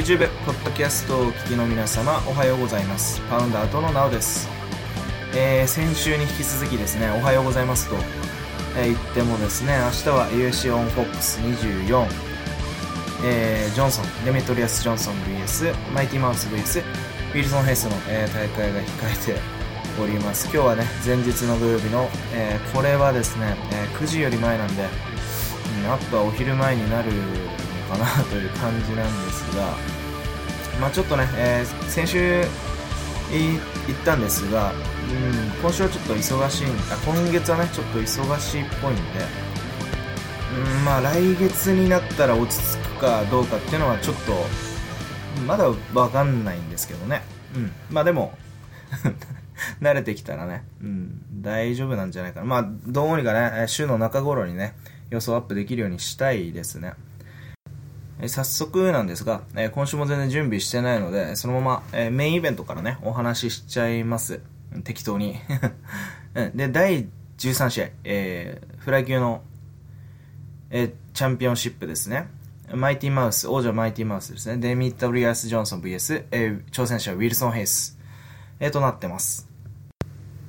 YouTube、ポッドキャストをお聞きの皆様、おはようございます。パウンダーとのなおです。えー、先週に引き続きですね、おはようございますと、えー言ってもですね、明日は UFC on Fox24、えージョンソン、デメトリアス・ジョンソン VS、マイティマウス VS、ウィルソン・ヘイスの、えー大会が控えております。今日はね、前日の土曜日の、えーこれはですね、えー9時より前なんで、うん、あとはお昼前になるのかなという感じなんですが、まあちょっとね、えー先週い言ったんですが、うん、今週はちょっと忙しいんあ今月はねちょっと忙しいっぽいんで、うん、まあ来月になったら落ち着くかどうかっていうのはちょっとまだわかんないんですけどね、うん、まあでも 慣れてきたらね、うん、大丈夫なんじゃないかな。まあどうにかね週の中頃にね予想アップできるようにしたいですね。え早速なんですが、え今週も全然準備してないので、そのまま、えメインイベントからね、お話ししちゃいます。適当に。で、第13試合、えーフライ級の、えチャンピオンシップですね。マイティマウス、王者マイティマウスですね。デミトリアス・ジョンソン VS、えー挑戦者ウィルソン・ヘイス、えーとなってます。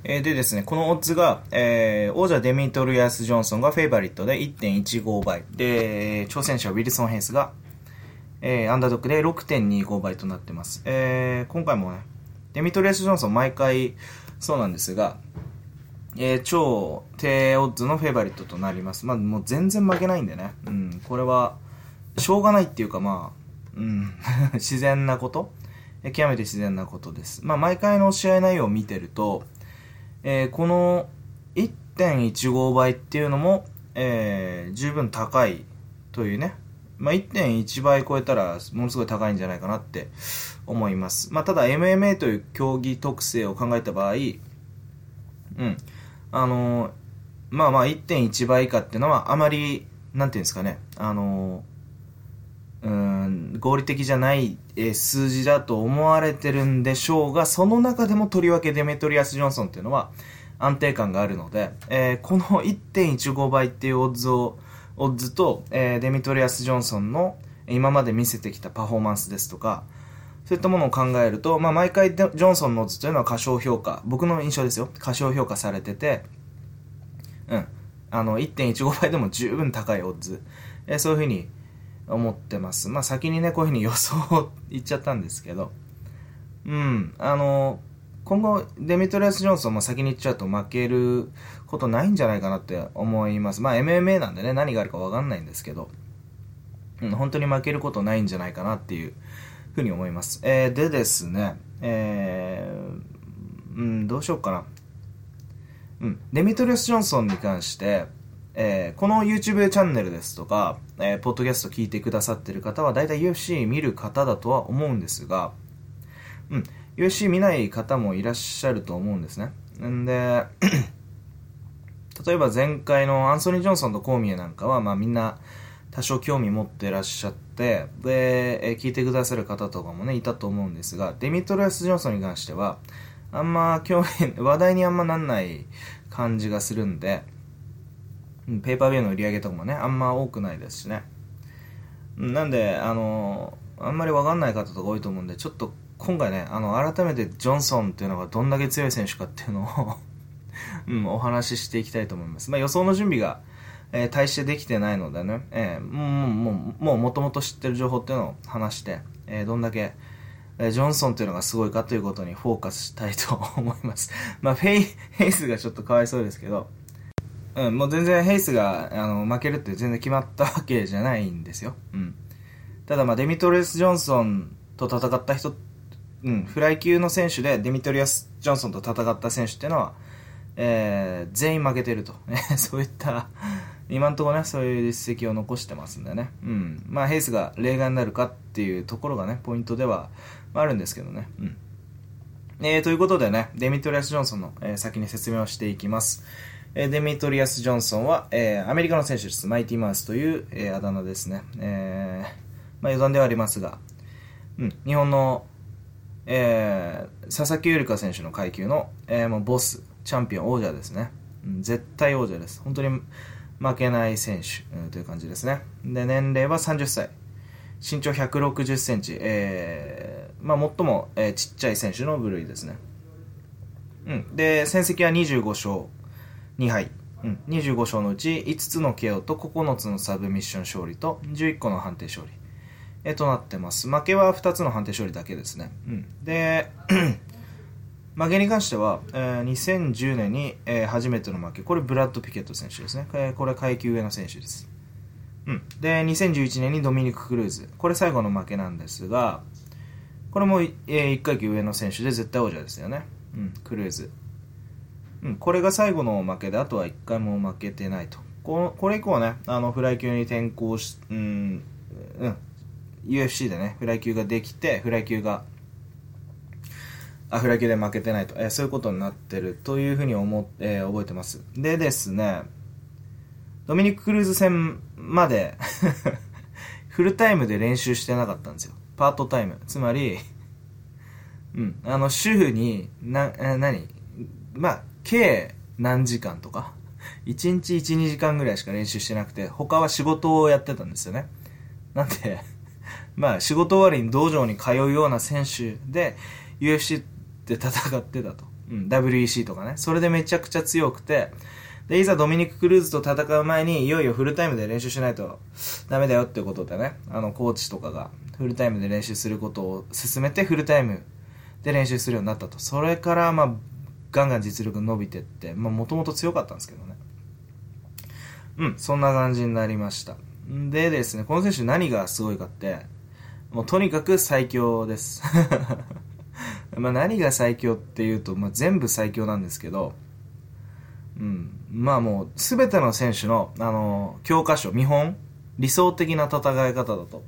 えでですね、このオッズが、えー王者デミトリアス・ジョンソンがフェイバリットで1.15倍。で、挑戦者ウィルソン・ヘイスが、えーアンダードックで6.25倍となってます。えー今回もね、デミトリアス・ジョンソン毎回そうなんですが、えー超低オッズのフェイバリットとなります。まあもう全然負けないんでね。うん、これは、しょうがないっていうかまあ、うん、自然なこと極めて自然なことです。まあ毎回の試合内容を見てると、えーこの1.15倍っていうのも、えー十分高いというね、まあ、1.1倍超えたらものすごい高いんじゃないかなって思います。まあ、ただ MMA という競技特性を考えた場合、うん、あのーまあまあ1.1倍以下っていうのはあまり、なんていうんですかね、あのーうん、合理的じゃない、え数字だと思われてるんでしょうが、その中でもとりわけデメトリアス・ジョンソンっていうのは安定感があるので、えーこの1.15倍っていうオッズを、オッズと、えーデミトリアス・ジョンソンの今まで見せてきたパフォーマンスですとか、そういったものを考えると、まあ、毎回ジョンソンのオッズというのは過小評価、僕の印象ですよ、過小評価されてて、うん、あの、1.15倍でも十分高いオッズ、えーそういうふうに思ってます。まあ、先にね、こういうふうに予想を言っちゃったんですけど、うん、あの、今後、デミトリアス・ジョンソンも先に言っちゃうと負けることないんじゃないかなって思います。まあ MMA なんでね、何があるかわかんないんですけど、うん、本当に負けることないんじゃないかなっていうふうに思います。えーでですね、えーうん、どうしようかな。うん、デミトリアス・ジョンソンに関して、えーこの YouTube チャンネルですとか、えーポッドキャスト聞いてくださってる方は、大体 UFC 見る方だとは思うんですが、うん、UFC 見ない方もいらっしゃると思うんですね。んで、例えば前回のアンソニー・ジョンソンとコーミエなんかは、まあみんな多少興味持ってらっしゃって、で、聞いてくださる方とかもね、いたと思うんですが、デミトリアス・ジョンソンに関しては、あんま興味、話題にあんまなんない感じがするんで、ペーパービューの売り上げとかもね、あんま多くないですしね。なんで、あのあんまりわかんない方とか多いと思うんで、ちょっと今回ね、あの、改めてジョンソンっていうのがどんだけ強い選手かっていうのをうん、お話ししていきたいと思います。まあ、予想の準備が、えー大してできてないのでね、えーもう、もう、もう、もともと知ってる情報っていうのを話して、えーどんだけ、えージョンソンっていうのがすごいかということにフォーカスしたいと思います。まあ、フェイ、ヘイスがちょっとかわいそうですけど、うん、もう全然ヘイスがあの負けるって全然決まったわけじゃないんですよ。うん。ただまあデミトリアス・ジョンソンと戦った人、うん、フライ級の選手でデミトリアス・ジョンソンと戦った選手っていうのは、えー全員負けてると。そういった、今のところね、そういう実績を残してますんでね。うん。まあヘイスが例外になるかっていうところがね、ポイントではあるんですけどね。うん。えーということでね、デミトリアス・ジョンソンの、えー先に説明をしていきます。えーデミトリアス・ジョンソンは、えーアメリカの選手です。マイティマウスという、えーあだ名ですね。えーまあ余談ではありますが、うん、日本の、えー佐々木優香選手の階級の、えーもうボス、チャンピオン、王者ですね。うん絶対王者です。本当に負けない選手、という感じですね。で、年齢は30歳。身長160センチ、えー、まあ最も、えー、ちっちゃい選手の部類ですね。うん。で、戦績は25勝2敗。うん。25勝のうち5つの KO と9つのサブミッション勝利と11個の判定勝利。え、となってます。負けは2つの判定勝利だけですね。うん。で、負けに関しては、えー、2010年に、えー、初めての負け。これブラッド・ピケット選手ですね。えー、これ階級上の選手です。うん。で、2011年にドミニク・クルーズ。これ最後の負けなんですが、これも、えー、1階級上の選手で絶対王者ですよね。うん、クルーズ。うん、これが最後の負けで、あとは1回も負けてないと。このこれ以降はね、あの、フライ級に転向し、うん、うん、UFC でね、フライ級ができて、フライ級がアフラ級で負けてないと、えー、そういうことになってるというふうに思って、えー、覚えてます。でですね、ドミニク・クルーズ戦まで フルタイムで練習してなかったんですよ。パートタイム。つまり、うん、あの、週に、な、え、何まあ、計何時間とか、1日1、2時間ぐらいしか練習してなくて、他は仕事をやってたんですよね。なんで、まあ、仕事終わりに道場に通うような選手で、UFC で戦ってたと。うん、WEC とかね。それでめちゃくちゃ強くて、で、いざドミニク・クルーズと戦う前に、いよいよフルタイムで練習しないとダメだよってことでね、あの、コーチとかがフルタイムで練習することを進めて、フルタイムで練習するようになったと。それから、まあ、ガンガン実力伸びてって、まあ、もともと強かったんですけどね。うん、そんな感じになりました。でですね、この選手何がすごいかって、もうとにかく最強です。まあ何が最強っていうと、まあ、全部最強なんですけど、うん、まあもう全ての選手の、あの教科書見本理想的な戦い方だと、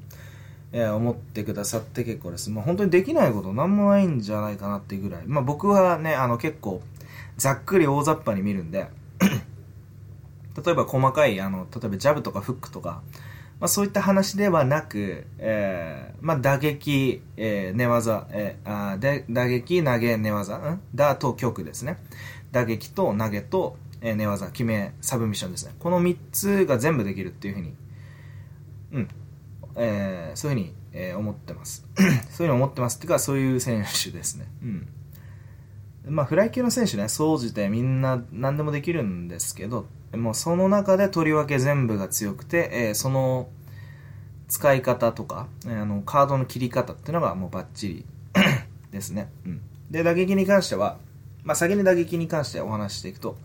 えー、思ってくださって結構です、まあ、本当にできないことなんもないんじゃないかなっていうぐらい、まあ、僕はねあの結構ざっくり大雑把に見るんで 例えば細かいあの例えばジャブとかフックとかまあ、そういった話ではなく、えー、まあ、打撃、えー、寝技、えー、あで打撃、投げ、寝技、ん？打と曲ですね。打撃と投げと、えー、寝技、決め、サブミッションですね。この3つが全部できるっていうふうに、うん、えー、そういうふうに、えー、思ってます。そういうふうに思ってますっていうか、そういう選手ですね。うん。まあ、フライ級の選手ね、総じてみんな何でもできるんですけど、もうその中でとりわけ全部が強くて、えー、その使い方とか、えー、あのカードの切り方っていうのがもうバッチリ ですね。うん。で、打撃に関しては、まあ、先に打撃に関してお話していくと、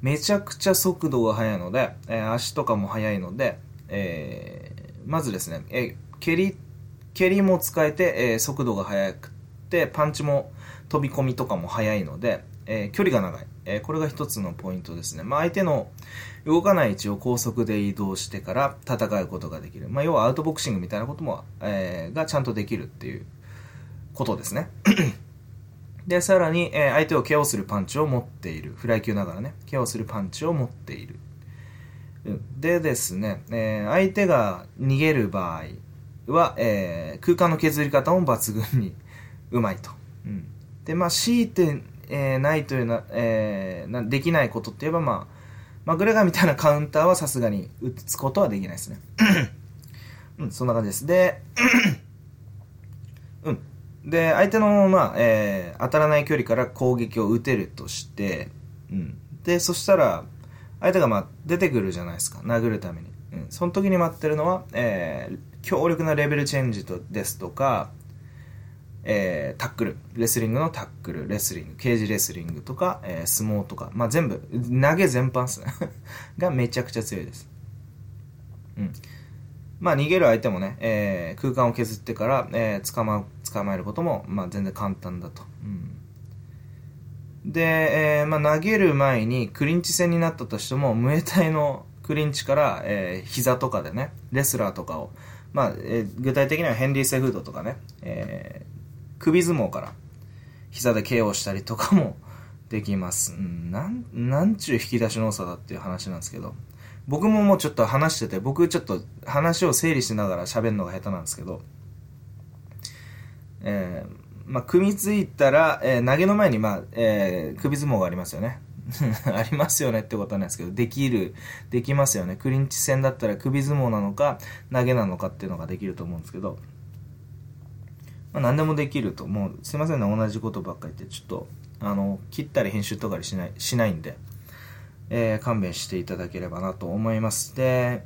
めちゃくちゃ速度が速いので、えー、足とかも速いので、え、まずですね、え、蹴り、蹴りも使えて、え、速度が速くて、パンチも飛び込みとかも速いので、えー、距離が長い。えー、これが一つのポイントですね。まあ、相手の動かない位置を高速で移動してから戦うことができる。まあ、要はアウトボクシングみたいなことも、えー、がちゃんとできるっていうことですね。で、さらに、え、相手をケアをするパンチを持っている。フライ級ながらね、ケアをするパンチを持っている。でですね、え、相手が逃げる場合は、え、空間の削り方も抜群にうまいと。うん、で、まあ、強いてえー、ないというな、えー、なできないことって言えば、まあ、まあ、グレガーみたいなカウンターはさすがに打つことはできないですね。うん、そんな感じです。で、うん。で、相手の、まあ、えー、当たらない距離から攻撃を打てるとして、うん。で、そしたら、相手が、まあ、出てくるじゃないですか。殴るために。うん。その時に待ってるのは、えー、強力なレベルチェンジとですとか、えー、タックル、レスリングのタックル、レスリング、ケージレスリングとか、えー、相撲とか、まあ、全部、投げ全般っすね がめちゃくちゃ強いです。うん。まあ、逃げる相手もね、えー、空間を削ってから、えー、捕ま、捕まえることも、まあ、全然簡単だと。うん。で、えー、まあ、投げる前にクリンチ戦になったとしても、ムエタイのクリンチから、えー、膝とかでね、レスラーとかを、まあ、えー、具体的にはヘンリー・セフードとかね、えー、首相撲から膝で KO したりとかも できます。うん、なん、なんちゅう引き出しの多さだっていう話なんですけど、僕ももうちょっと話してて、僕ちょっと話を整理しながら喋るのが下手なんですけど、えー、まあ、組みついたら、えー、投げの前に、まあ、えー、首相撲がありますよね。ありますよねってことはないですけど、できる、できますよね。クリンチ戦だったら首相撲なのか、投げなのかっていうのができると思うんですけど、まあ、何でもできると、もう、すいませんね、同じことばっかり言って、ちょっと、あの、切ったり編集とかしない、しないんで、えー、勘弁していただければなと思います。で、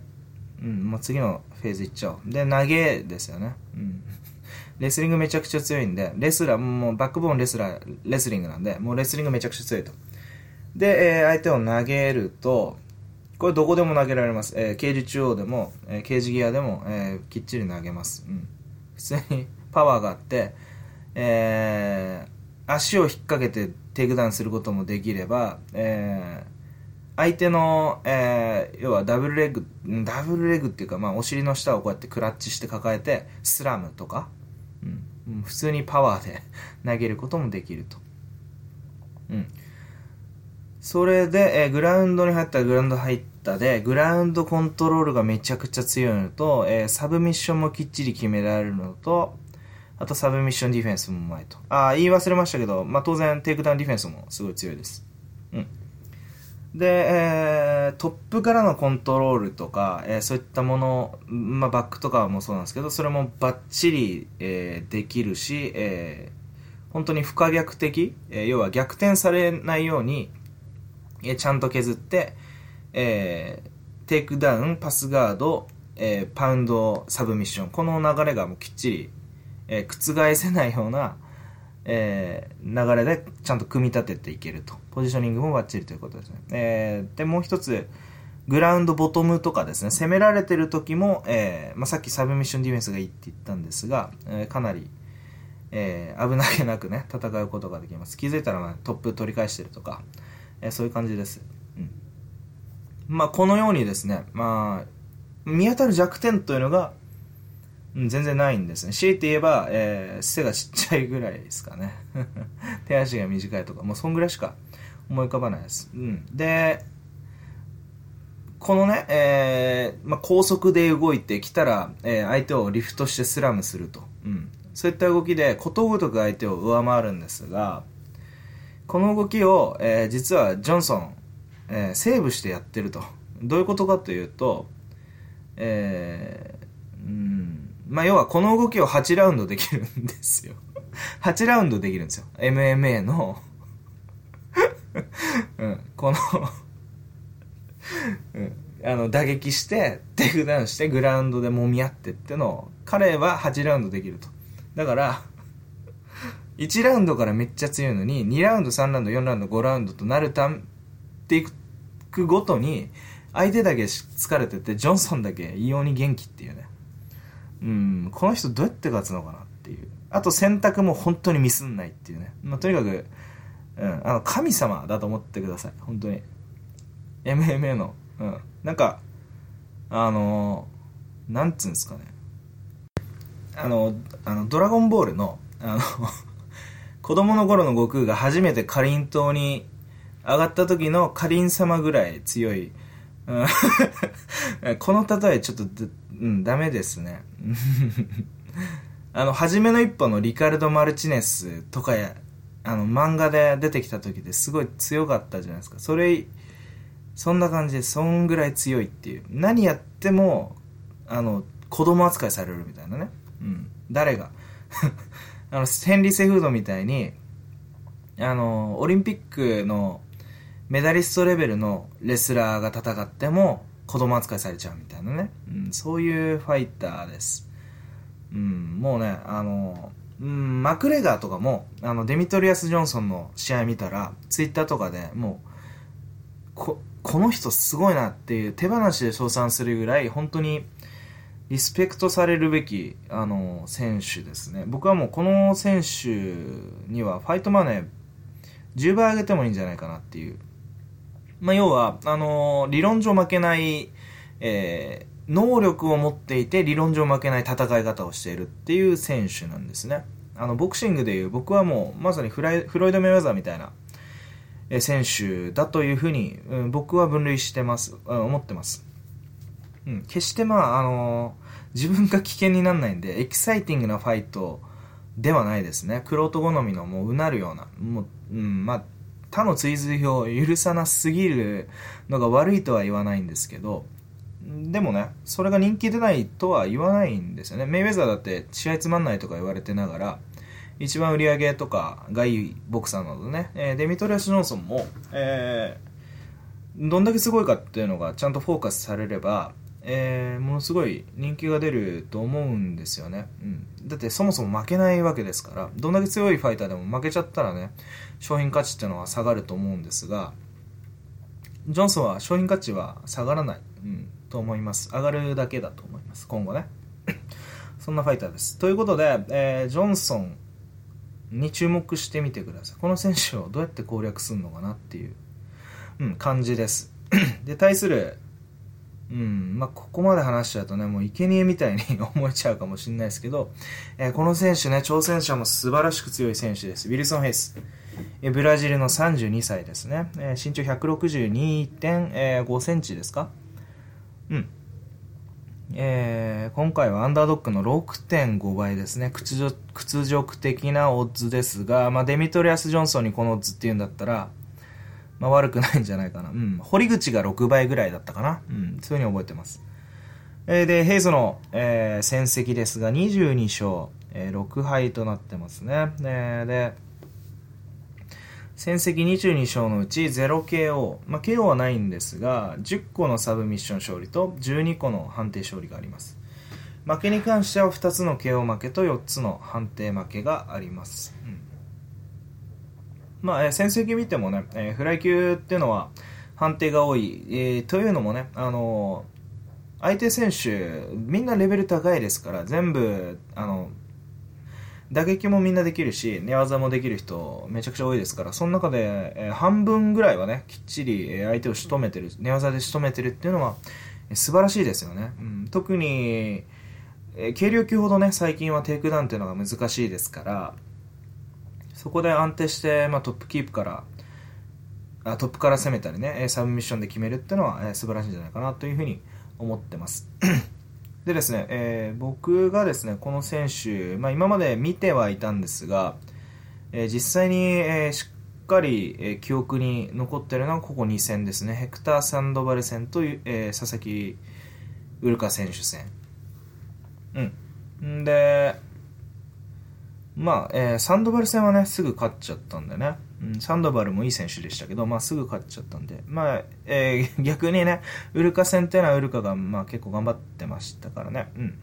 うん、もう次のフェーズいっちゃおう。で、投げですよね。うん。レスリングめちゃくちゃ強いんで、レスラー、もうバックボーンレスラー、レスリングなんで、もうレスリングめちゃくちゃ強いと。で、えー、相手を投げると、これどこでも投げられます。えー、ケージ中央でも、えー、ケージギアでも、えー、きっちり投げます。うん。普通にパワーがあって、えー、足を引っ掛けてテイクダウンすることもできれば、えー、相手の、えー、要はダブルレッグ、ダブルレグっていうか、まあ、お尻の下をこうやってクラッチして抱えて、スラムとか、うん、普通にパワーで 投げることもできると。うん。それで、えー、グラウンドに入ったらグラウンド入ってたで、グラウンドコントロールがめちゃくちゃ強いのと、えー、サブミッションもきっちり決められるのと、あとサブミッションディフェンスもうまいと。ああ、言い忘れましたけど、まあ当然テイクダウンディフェンスもすごい強いです。うん。で、えー、トップからのコントロールとか、えー、そういったもの、まあ、バックとかもそうなんですけど、それもバッチリ、えー、できるし、えー、本当に不可逆的、えー、要は逆転されないように、えー、ちゃんと削って、えー、テイクダウン、パスガード、えー、パウンド、サブミッション、この流れがもうきっちり、えー、覆せないような、えー、流れでちゃんと組み立てていけると。ポジショニングもバッチリということですね。えー、で、もう一つ、グラウンドボトムとかですね、攻められてる時も、えー、まあ、さっきサブミッションディフェンスがいいって言ったんですが、えー、かなり、えー、危なげなくね、戦うことができます。気づいたら、まあ、トップ取り返してるとか、えー、そういう感じです。まあ、このようにですね、まあ、見当たる弱点というのが、うん、全然ないんですね。強いて言えば、えー、背がちっちゃいぐらいですかね。手足が短いとか、もうそんぐらいしか思い浮かばないです。うん。で、このね、えー、まあ、高速で動いてきたら、えー、相手をリフトしてスラムすると。うん。そういった動きで、ことごとく相手を上回るんですが、この動きを、えー、実はジョンソン、えー、セーブしてやってると。どういうことかというと、えー、うん、まあ、要はこの動きを8ラウンドできるんですよ。8ラウンドできるんですよ。MMA の うん、この うん、あの、打撃して、テイクダウンして、グラウンドで揉み合ってってのを、彼は8ラウンドできると。だから、1ラウンドからめっちゃ強いのに、2ラウンド、3ラウンド、4ラウンド、5ラウンドとなるたん、ていくごとに、相手だけ疲れてて、ジョンソンだけ異様に元気っていうね。うん、この人どうやって勝つのかなっていう。あと選択も本当にミスんないっていうね。まあ、とにかく、うん、あの、神様だと思ってください。本当に。MMA の。うん。なんか、あのー、なんつうんですかね。あの、あの、ドラゴンボールの、あの 子供の頃の悟空が初めてかりん島に上がった時のかりん様ぐらい強い、この例えちょっとうん、ダメですね。あの、初めの一歩のリカルド・マルチネスとかや、あの、漫画で出てきた時ですごい強かったじゃないですか。それ、そんな感じで、そんぐらい強いっていう。何やっても、あの、子供扱いされるみたいなね。うん。誰が。あの、ヘンリー・セフードみたいに、あの、オリンピックのメダリストレベルのレスラーが戦っても、子供扱いされちゃうみたいなね、うん、そういうファイターです、うん、もうねあの、うん、マクレガーとかもあのデミトリアス・ジョンソンの試合見たらツイッターとかでもうここの人すごいなっていう手放しで称賛するぐらい本当にリスペクトされるべきあの選手ですね。僕はもうこの選手にはファイトマネー10倍上げてもいいんじゃないかなっていうまあ、要は、あのー、理論上負けない、えー、能力を持っていて理論上負けない戦い方をしているっていう選手なんですね。あの、ボクシングでいう僕はもうまさにフライフロイド・メイウェザーみたいな、え選手だというふうに、うん、僕は分類してます、うん思ってます。うん、決してまあ、あのー、自分が危険にならないんで、エキサイティングなファイトではないですね。クロート好みのもううなるような、もう、うん、まあ、他の追随を許さなすぎるのが悪いとは言わないんですけど、でもね、それが人気出ないとは言わないんですよね。メイウェザーだって試合つまんないとか言われてながら、一番売り上げとかがいいボクサーなどね、えー、デミトリアス・ジョンソンも、えー、どんだけすごいかっていうのがちゃんとフォーカスされれば、えー、ものすごい人気が出ると思うんですよね、うん、だってそもそも負けないわけですからどんだけ強いファイターでも負けちゃったらね商品価値っていうのは下がると思うんですがジョンソンは商品価値は下がらない、うん、と思います。上がるだけだと思います。今後ね。そんなファイターです。ということで、えー、ジョンソンに注目してみてください。この選手をどうやって攻略するのかなっていう、うん、感じです。で対するうんまあ、ここまで話しちゃうとね、もう生贄みたいに思えちゃうかもしれないですけど、えー、この選手ね、挑戦者も素晴らしく強い選手です。ウィルソン・ヘイス。えー、ブラジルの32歳ですね。えー、身長162.5センチですか？うん。えー、今回はアンダードックの6.5倍ですね。屈辱的なオッズですが、まあ、デミトリアス・ジョンソンにこのオッズっていうんだったら、まあ、悪くないんじゃないかな。うん。堀口が6倍ぐらいだったかな。うん。そういうふうに覚えてます。えー、で、ヘイズの、えー、戦績ですが、22勝、えー、6敗となってますね。えー、で、戦績22勝のうち 0KO、まあ、KO はないんですが、10個のサブミッション勝利と12個の判定勝利があります。負けに関しては2つの KO 負けと4つの判定負けがあります。まあ、えー、戦績見てもね、えー、フライ級っていうのは判定が多い、えー、というのもね、あのー、相手選手、みんなレベル高いですから、全部、あの、打撃もみんなできるし、寝技もできる人、めちゃくちゃ多いですから、その中で、えー、半分ぐらいはね、きっちり相手を仕留めてる、寝技で仕留めてるっていうのは、えー、素晴らしいですよね。うん、特に、えー、軽量級ほどね、最近はテイクダウンっていうのが難しいですから、そこで安定して、まあ、トップキープからあトップから攻めたりねサブミッションで決めるっていうのは、えー、素晴らしいんじゃないかなというふうに思ってます。でですね、えー、僕がですねこの選手、まあ、今まで見てはいたんですが、えー、実際に、えー、しっかり、えー、記憶に残ってるのはここ2戦ですね。ヘクター・サンドバル戦と、えー、佐々木ウルカ選手戦。うん。でまあ、えー、サンドバル戦はね、すぐ勝っちゃったんでね。うん、サンドバルもいい選手でしたけど、まあ、すぐ勝っちゃったんで。まあ、えー、逆にね、ウルカ戦っていうのはウルカが、まあ、結構頑張ってましたからね。うん。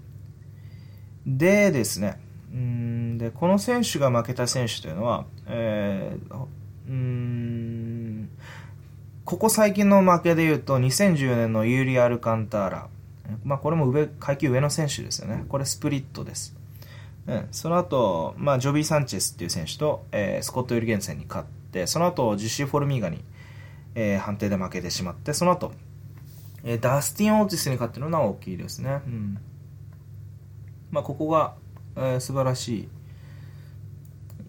でですね、うんで、この選手が負けた選手というのは、えー、うん、ここ最近の負けで言うと、2014年のユーリ・アルカンターラ。まあ、これも上、階級上の選手ですよね。これスプリットです。うん、その後、まあ、ジョビー・サンチェスっていう選手と、えー、スコット・ユルゲンセンに勝って、その後、ジュシー・フォルミーガに、えー、判定で負けてしまって、その後、えー、ダスティン・オーティスに勝ってるのは大きいですね。うん。まあ、ここが、えー、素晴らしい、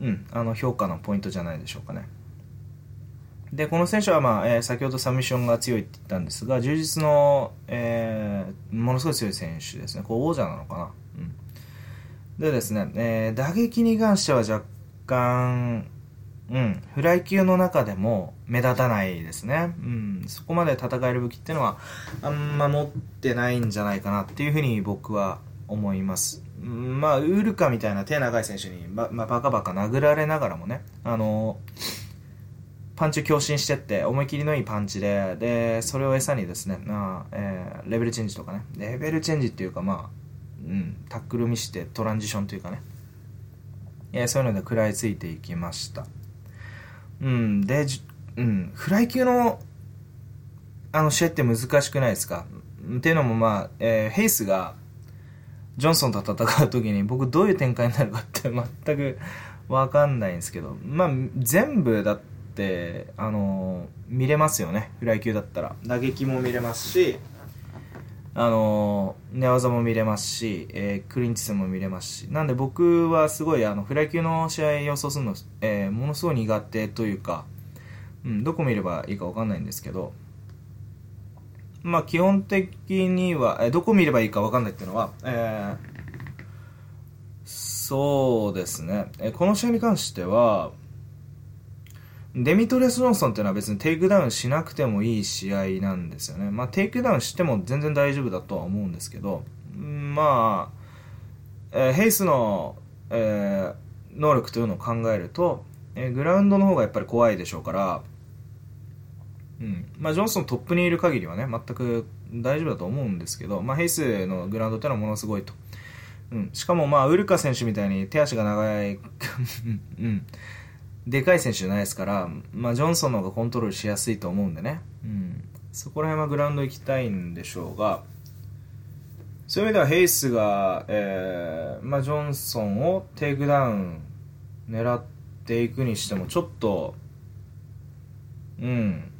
うん、あの、評価のポイントじゃないでしょうかね。で、この選手は、まあ、えー、先ほどサミッションが強いって言ったんですが、充実の、えー、ものすごい強い選手ですね。こう、王者なのかな。でですね、えー、打撃に関しては若干、うん、フライ級の中でも目立たないですね。うん、そこまで戦える武器っていうのはあんま持ってないんじゃないかなっていうふうに僕は思います。まあ、ウールカみたいな手長い選手にば、まあ、バカバカ殴られながらもね、あのパンチを強振してって、思い切りのいいパンチで、で、それを餌にですね、まあ、えー、レベルチェンジとかね、レベルチェンジっていうか、まあ、タックル見してトランジションというかね、えー、そういうので食らいついていきました。うん、で、うん、フライ級のあの試合って難しくないですか？っていうのもまあ、えー、ヘイスがジョンソンと戦う時に僕どういう展開になるかって全くわかんないんですけど、まあ全部だって、あのー、見れますよね。フライ級だったら。打撃も見れますし、あの寝技も見れますし、えー、クリンチスも見れますし。なんで僕はすごいあのフライ級の試合予想するの、えー、ものすごい苦手というか、うん、どこ見ればいいか分かんないんですけど。まあ基本的には、えー、どこ見ればいいか分かんないっていうのは、えーそうですね、えこの試合に関してはデミトリアス・ジョンソンっていうのは別にテイクダウンしなくてもいい試合なんですよね。まあ、テイクダウンしても全然大丈夫だとは思うんですけど、まあ、えー、ヘイスの、えー、能力というのを考えると、えー、グラウンドの方がやっぱり怖いでしょうから、うんまあ、ジョンソントップにいる限りはね、全く大丈夫だと思うんですけど、まあ、ヘイスのグラウンドっていうのはものすごいと。うん、しかも、まあ、ウルカ選手みたいに手足が長い、うん、でかい選手じゃないですから、まあ、ジョンソンの方がコントロールしやすいと思うんでね、うん、そこら辺はグラウンド行きたいんでしょうが、そういう意味ではヘイスが、えーまあ、ジョンソンをテイクダウン狙っていくにしてもちょっと、うん、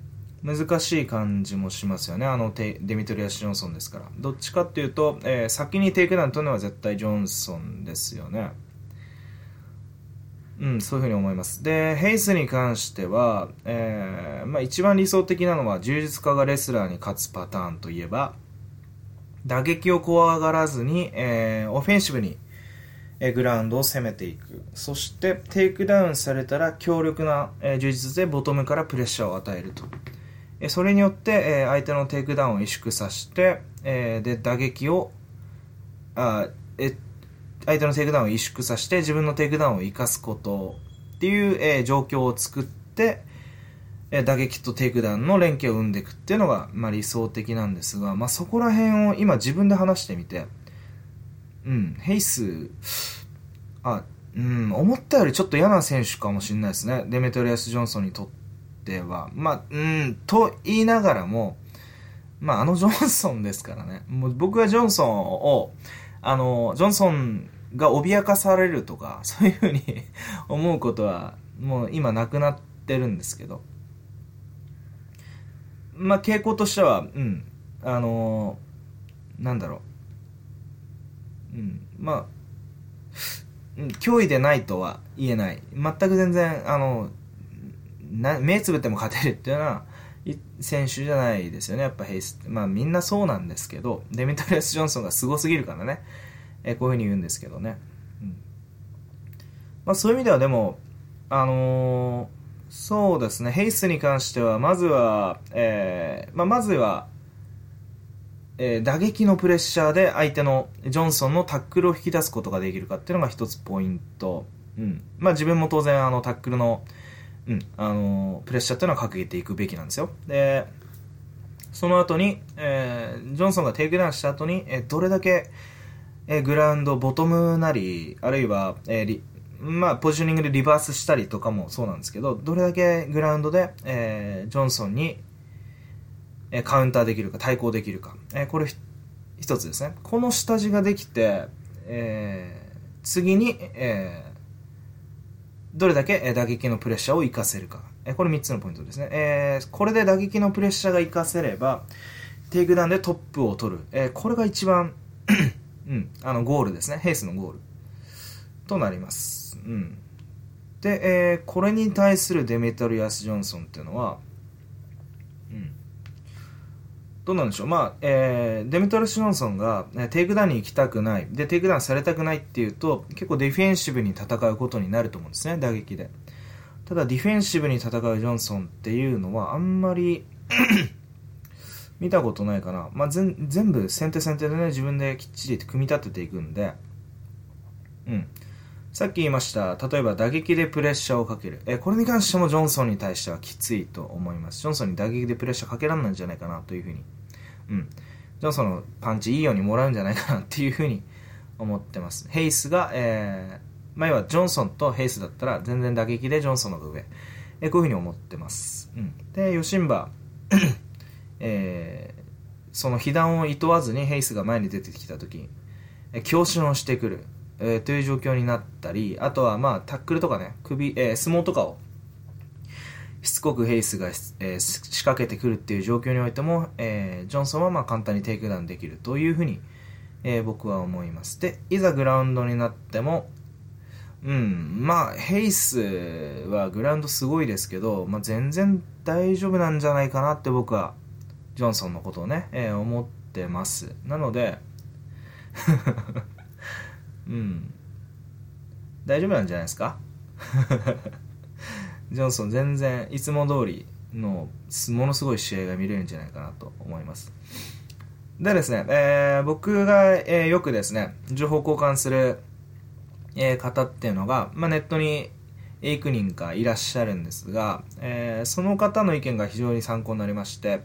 難しい感じもしますよね、あのデミトリアス・ジョンソンですから。どっちかっていうと、えー、先にテイクダウン取るのは絶対ジョンソンですよね。うん、そういうふうに思います。で、ヘイスに関しては、えー、まあ一番理想的なのは、柔術家がレスラーに勝つパターンといえば、打撃を怖がらずに、えー、オフェンシブに、えグラウンドを攻めていく。そして、テイクダウンされたら強力な、えー、柔術でボトムからプレッシャーを与えると。えそれによって、え相手のテイクダウンを萎縮させて、えで、打撃を、あえ相手のテイクダウンを萎縮させて自分のテイクダウンを生かすことっていう、え状況を作って、え打撃とテイクダウンの連携を生んでいくっていうのが、まあ、理想的なんですが、まあ、そこら辺を今自分で話してみて、うん、ヘイス、あ、うん、思ったよりちょっと嫌な選手かもしれないですね。デメトリアス・ジョンソンにとって。ては、まあ、うん、と言いながらも、まあ、あのジョンソンですからね。もう僕はジョンソンを、あの、ジョンソンが脅かされるとか、そういうふうに 思うことは、もう今なくなってるんですけど。まあ、傾向としては、うん、あの、なんだろう。うん、まあ、脅威でないとは言えない。全く全然、あの、な目つぶっても勝てるっていうのは選手じゃないですよね、やっぱヘイスって。まあみんなそうなんですけど、デミトリアス・ジョンソンがすごすぎるからね、えこういうふうに言うんですけどね。うん、まあそういう意味ではでも、あのー、そうですね、ヘイスに関しては、まずは、えー、まあまずは、えー、打撃のプレッシャーで相手のジョンソンのタックルを引き出すことができるかっていうのが一つポイント。うん。まあ自分も当然あのタックルの、うん、あのプレッシャーっていうのはかけていくべきなんですよ。で、その後に、えー、ジョンソンがテイクダウンした後に、えー、どれだけ、えー、グラウンド、ボトムなり、あるいは、えーまあ、ポジショニングでリバースしたりとかもそうなんですけど、どれだけグラウンドで、えー、ジョンソンに、えー、カウンターできるか、対抗できるか。えー、これ一つですね。この下地ができて、えー、次に、えー、どれだけ打撃のプレッシャーを活かせるか。これ3つのポイントですね。えー、これで打撃のプレッシャーが活かせれば、テイクダウンでトップを取る。えー、これが一番 うん、あの、ゴールですね。ヘイスのゴール。となります。うん。で、えー、これに対するデメトリアス・ジョンソンっていうのは、どうなんでしょう、まあえー、デミトリアス・ジョンソンが、テイクダウンに行きたくない。でテイクダウンされたくないっていうと結構ディフェンシブに戦うことになると思うんですね打撃で。ただディフェンシブに戦うジョンソンっていうのはあんまり見たことないかな、まあ、全部先手先手でね自分できっちり組み立てていくんで。うん。さっき言いました、例えば打撃でプレッシャーをかける。えこれに関してもジョンソンに対してはきついと思います。ジョンソンに打撃でプレッシャーかけられないんじゃないかなというふうにうん、ジョンソンのパンチいいようにもらうんじゃないかなっていうふうに思ってます。ヘイスが、えー、前はジョンソンとヘイスだったら全然打撃でジョンソンの方が上。え、こういうふうに思ってます。うん、で、ヨシンバ、えー、その被弾を厭わずにヘイスが前に出てきた時に、え、強振をしてくる、えー、という状況になったり、あとはまあタックルとかね、首、えー、相撲とかをしつこくヘイスが、えー、仕掛けてくるっていう状況においても、えー、ジョンソンはまあ簡単にテイクダウンできるというふうに、えー、僕は思います。で、いざグラウンドになっても、うん、まあ、ヘイスはグラウンドすごいですけど、まあ、全然大丈夫なんじゃないかなって僕は、ジョンソンのことをね、えー、思ってます。なので、うん、大丈夫なんじゃないですか？ジョンソン全然いつも通りのものすごい試合が見れるんじゃないかなと思います。でですね、えー、僕が、えー、よくですね情報交換する、えー、方っていうのが、まあ、ネットに幾人かいらっしゃるんですが、えー、その方の意見が非常に参考になりまして、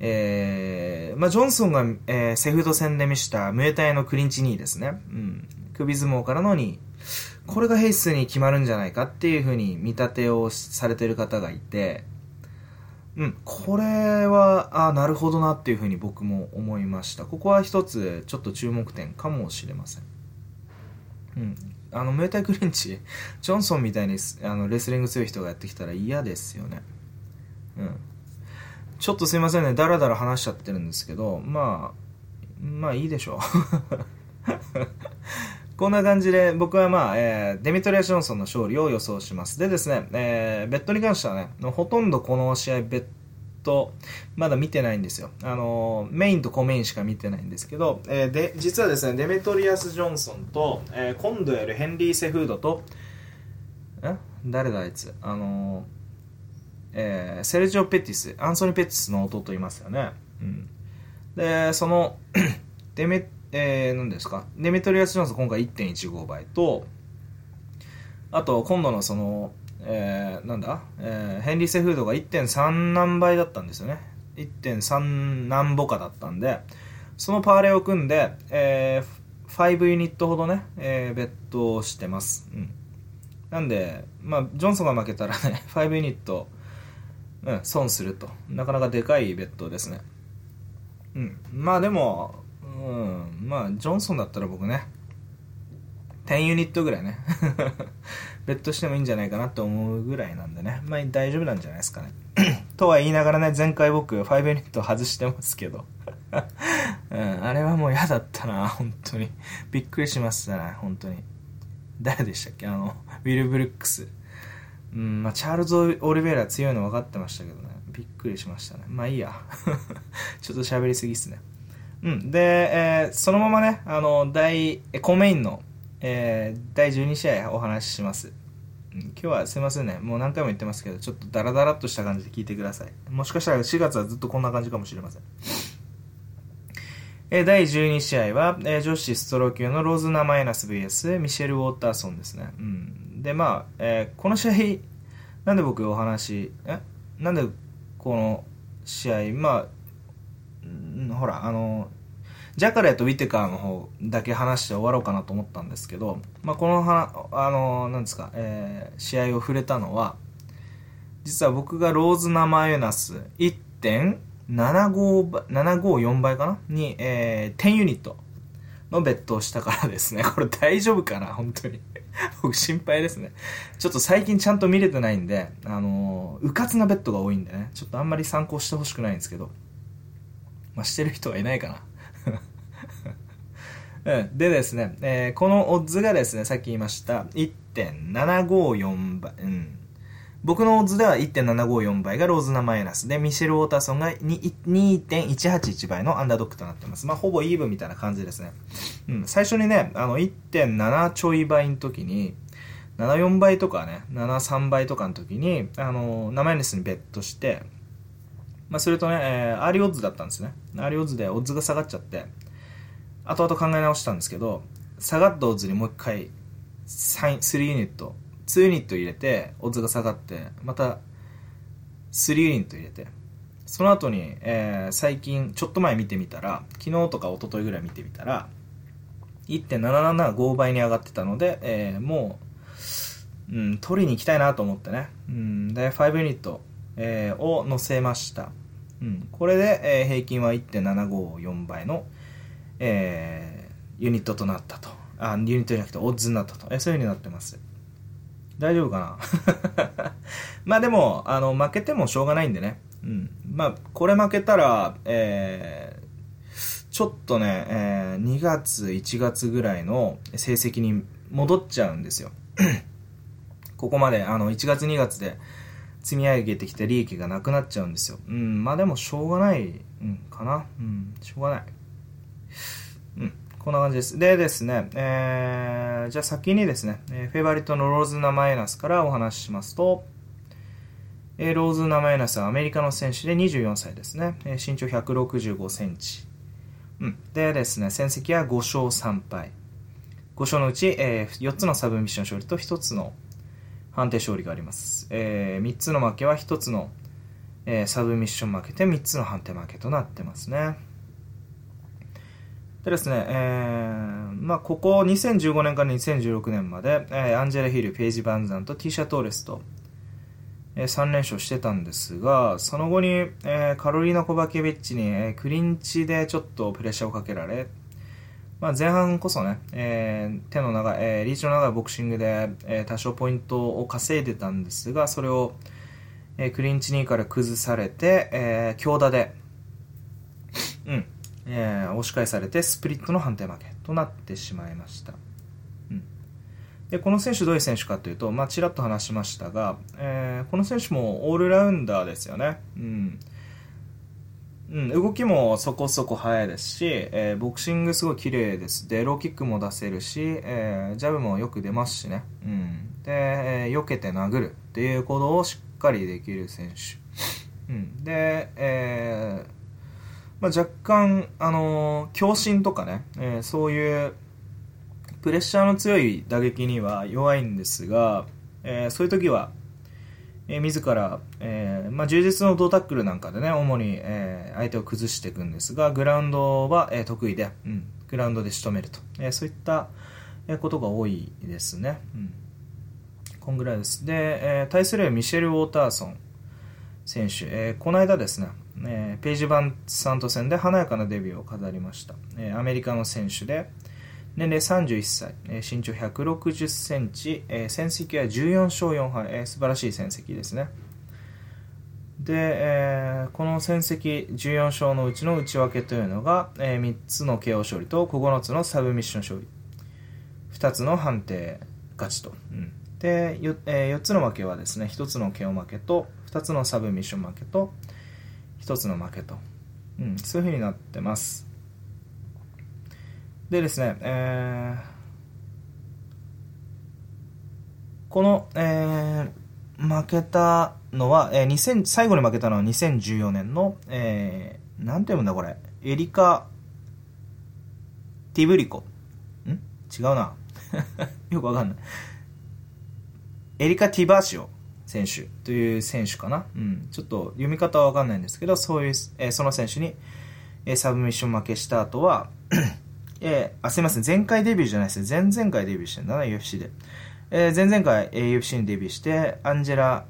えー、まあ、ジョンソンが、えー、セフード戦で見したムエタイのクリンチ2位ですね。うん。首相撲からの2位。これがヘイスに決まるんじゃないかっていうふうに見立てをされてる方がいて、うん、これは、あなるほどなっていうふうに僕も思いました。ここは一つちょっと注目点かもしれません。うん。あの、ムエタイクリンチ、ジョンソンみたいにあのレスリング強い人がやってきたら嫌ですよね。うん。ちょっとすいませんね、だらだら話しちゃってるんですけど、まあ、まあいいでしょう。こんな感じで僕はまあ、えー、デミトリアス・ジョンソンの勝利を予想します。でですね、えー、ベットに関してはね、ほとんどこの試合ベット、まだ見てないんですよ。あのー、メインとコメインしか見てないんですけど、えー、で、実はですね、デメトリアス・ジョンソンと、えー、今度やるヘンリー・セフードと、え？誰だあいつ？あの、えー、セルジオ・ペティス、アンソニー・ペティスの弟いますよね。うん。で、その デメえー、何ですか？デメトリアス・ジョンソン今回1.15倍と、あと今度のその、えー、なんだ、えー、ヘンリー・セフードが1.3何倍だったんですよね。1.3何歩かだったんで、そのパーレを組んで、えー、5ユニットほどね、えー、ベットしてます。うん。なんで、まあ、ジョンソンが負けたらね、5ユニット、うん、損すると。なかなかでかいベットですね。うん。まあでも、うん、まあ、ジョンソンだったら僕ね、10ユニットぐらいね、ベットしてもいいんじゃないかなと思うぐらいなんでね、まあ大丈夫なんじゃないですかね。とは言いながらね、前回僕5ユニット外してますけど、うん、あれはもう嫌だったな、本当に。びっくりしましたね、本当に。誰でしたっけ？あの、ウィル・ブルックス。うん、まあ、チャールズ・オリベイラ強いの分かってましたけどね。びっくりしましたね。まあいいや。ちょっと喋りすぎっすね。うん。で、えー、そのままね、あの、第、コメインの、えー、第12試合お話しします。今日はすいませんね。もう何回も言ってますけど、ちょっとダラダラっとした感じで聞いてください。もしかしたら4月はずっとこんな感じかもしれません。え、第12試合は、え、女子ストロー級のローズナ・マイナス VS ミシェル・ウォーターソンですね。うん。で、まあ、え、この試合、なんで僕お話、え？なんでこの試合、まあ、ほら、あの、ジャカレーとウィテカーの方だけ話して終わろうかなと思ったんですけど、まあ、このは、あの、なんですか、えー、試合を触れたのは、実は僕がローズナマヨナス1 1.754倍かな？に、えー、10ユニットのベッドをしたからですね。これ大丈夫かな？本当に。僕心配ですね。ちょっと最近ちゃんと見れてないんで、あのー、うかつなベッドが多いんでね、ちょっとあんまり参考してほしくないんですけど、まあ、してる人はいないかな。うん、でですね、えー、このオッズがですね、さっき言いました、1.754倍。うん。僕のオッズでは1.754倍がローズナマイナスで、ミシェル・ウォーターソンが2.181倍のアンダードックとなってます。まあ、ほぼイーブンみたいな感じですね。うん。最初にね、あの、1.7ちょい倍の時に、74倍とかね、73倍とかの時に、あの、ナマユナスにベットして、まあ、それとね、えー、アーリーオッズだったんですね。アーリーオッズでオッズが下がっちゃって、後々考え直したんですけど、下がったオッズにもう一回、3ユニット、2ユニット入れて、オッズが下がって、また、3ユニット入れて、その後に、えー、最近、ちょっと前見てみたら、昨日とか一昨日ぐらい見てみたら、1.775倍に上がってたので、えー、もう、うん、取りに行きたいなと思ってね。うん、で、5ユニット、えー、を載せました。うん、これで、えー、平均は1.754倍の、えー、ユニットとなったと。あ、ユニットじゃなくてオッズになったと。えそういう風になってます。大丈夫かな？まあでも、あの、負けてもしょうがないんでね。うん。まあ、これ負けたら、えー、ちょっとね、えー、2月、1月ぐらいの成績に戻っちゃうんですよ。ここまで、あの、1月、2月で積み上げてきた利益がなくなっちゃうんですよ。うん、まあでもしょうがない、うん、かな。うん、しょうがない。うん、こんな感じです。でですね、えー、じゃあ先にですね、えフェイバリットのローズナマイナスからお話ししますと、えー、ローズナマイナスはアメリカの選手で24歳ですね。えー、身長165センチ。うん。でですね、戦績は5勝3敗。5勝のうち、えー、4つのサブミッション勝利と1つの判定勝利があります。えー、3つの負けは1つの、えー、サブミッション負けて3つの判定負けとなってますね。でですね、えー、まあ、ここ2015年から2016年まで、えー、アンジェラ・ヒル、ページ・バンザンとティーシャ・トーレスと、えー、3連勝してたんですが、その後に、えー、カロリーナ・コバケビッチに、えー、クリンチでちょっとプレッシャーをかけられ、まあ、前半こそね、えー、手の長い、えー、リーチの長いボクシングで、えー、多少ポイントを稼いでたんですが、それを、えー、クリンチ2から崩されて、えー、強打で、えー、押し返されてスプリットの判定負けとなってしまいました。うん、でこの選手どういう選手かというと、まあ、ちらっと話しましたが、えー、この選手もオールラウンダーですよね。うんうん、動きもそこそこ速いですし、えー、ボクシングすごい綺麗です。で、ローキックも出せるし、えー、ジャブもよく出ますしね。うん。で、えー、避けて殴るっていうことをしっかりできる選手。うん。で、えー、まあ、若干、あの強心とかね、えー、そういうプレッシャーの強い打撃には弱いんですが、えー、そういう時は、えー、自ら、えーまあ、充実の胴タックルなんかでね、主に、えー、相手を崩していくんですが、グラウンドは、えー、得意で、うん、グラウンドで仕留めると、えー、そういった、え、ことが多いですね。うん、こんぐらいです。で、えー、対するミシェル・ウォーターソン選手、えー、この間ですね、えー、ページバンサント戦で華やかなデビューを飾りました、えー、アメリカの選手で。年齢31歳、えー、身長160センチ、えー、戦績は14勝4敗、えー、素晴らしい戦績ですね。で、えー、この戦績14勝のうちの内訳というのが、えー、3つの KO 勝利と9つのサブミッション勝利。2つの判定勝ちと、うん、で 4,、えー、4つの負けはですね1つの KO 負けと2つのサブミッション負けと。1つの負けと、うん、そういう風になってます。でですね、えー、この、えー、負けたのは、えー、2000最後に負けたのは2014年の、えー、なんて読むんだこれ。エリカ・ティブリコ。ん？違うな。よくわかんない。エリカ・ティバーシオ。選手という選手かな。うん。ちょっと読み方はわかんないんですけど、そういう、えー、その選手に、えー、サブミッション負けした後はえー、あ、すいません。前回デビューじゃないですね。前々回デビューしてんだな、UFC で。えー、前々回、えー、UFC にデビューして、アンジェラ・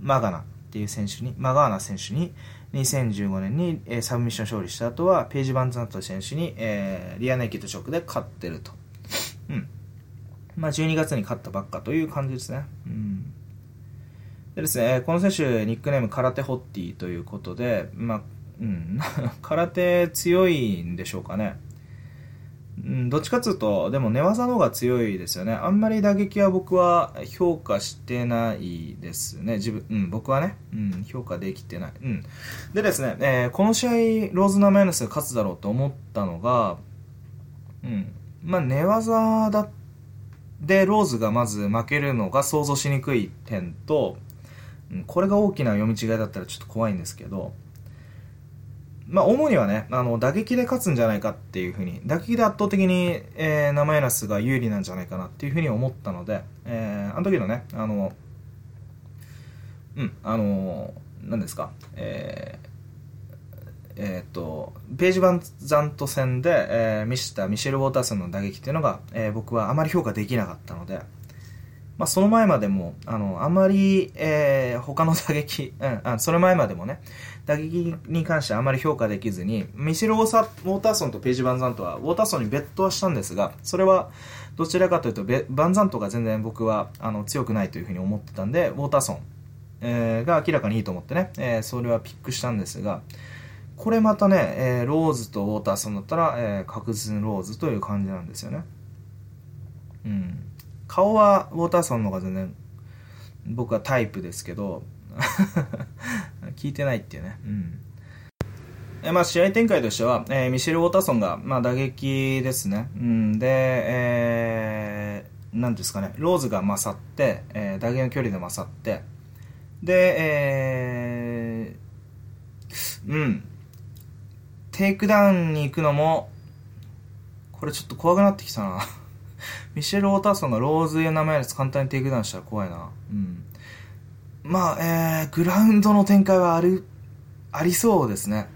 マガナっていう選手に、マガーナ選手に、2015年に、えー、サブミッション勝利した後は、ページ・バンザント選手に、えー、リアネイキッドショックで勝ってると。うん。まあ、12月に勝ったばっかという感じですね。うん。でですね、この選手、ニックネーム空手ホッティということで、まあ、うん、空手強いんでしょうかね。うん、どっちかっていうと、でも寝技の方が強いですよね。あんまり打撃は僕は評価してないですね。自分、うん、僕はね、うん、評価できてない。うん。でですね、えー、この試合、ローズナマイナスが勝つだろうと思ったのが、うん、まあ寝技だで、ローズがまず負けるのが想像しにくい点と、これが大きな読み違いだったらちょっと怖いんですけど、まあ、主にはね、あの、打撃で勝つんじゃないかっていうふうに、打撃で圧倒的に、えー、ナマイナスが有利なんじゃないかなっていうふうに思ったので、えー、あの時のね、あの、うん、あの、何ですか、えー、えーと、ページバンザント戦で、えー、見せたミシェル・ウォーターソンの打撃っていうのが、えー、僕はあまり評価できなかったので、まあ、その前までも、あの、あまり、えー、他の 打撃、うん、あそれ前までもね、打撃に関してあまり評価できずに、ミシェル・ウォーターソンとページ・バンザントは、ウォーターソンにベットはしたんですが、それは、どちらかというと、バンザントが全然僕は、あの、強くないというふうに思ってたんで、ウォーターソン、えー、が明らかにいいと思ってね、えー、それはピックしたんですが、これまたね、えー、ローズとウォーターソンだったら、えー、確実にローズという感じなんですよね。うん。顔はウォーターソンの方が全然僕はタイプですけど 聞いてないっていうね。うん。えまあ、試合展開としては、えー、ミシェル・ウォーターソンが、まあ、打撃ですね。うん、で、えー、なんですかね、ローズが勝って、えー、打撃の距離で勝って、で、えー、うん、テイクダウンに行くのも、これちょっと怖くなってきたな。ミシェル・ウォーターソンがローズ・ナマユナス簡単にテイクダウンしたら怖いな。うん。まあ、えー、グラウンドの展開はある、ありそうですね。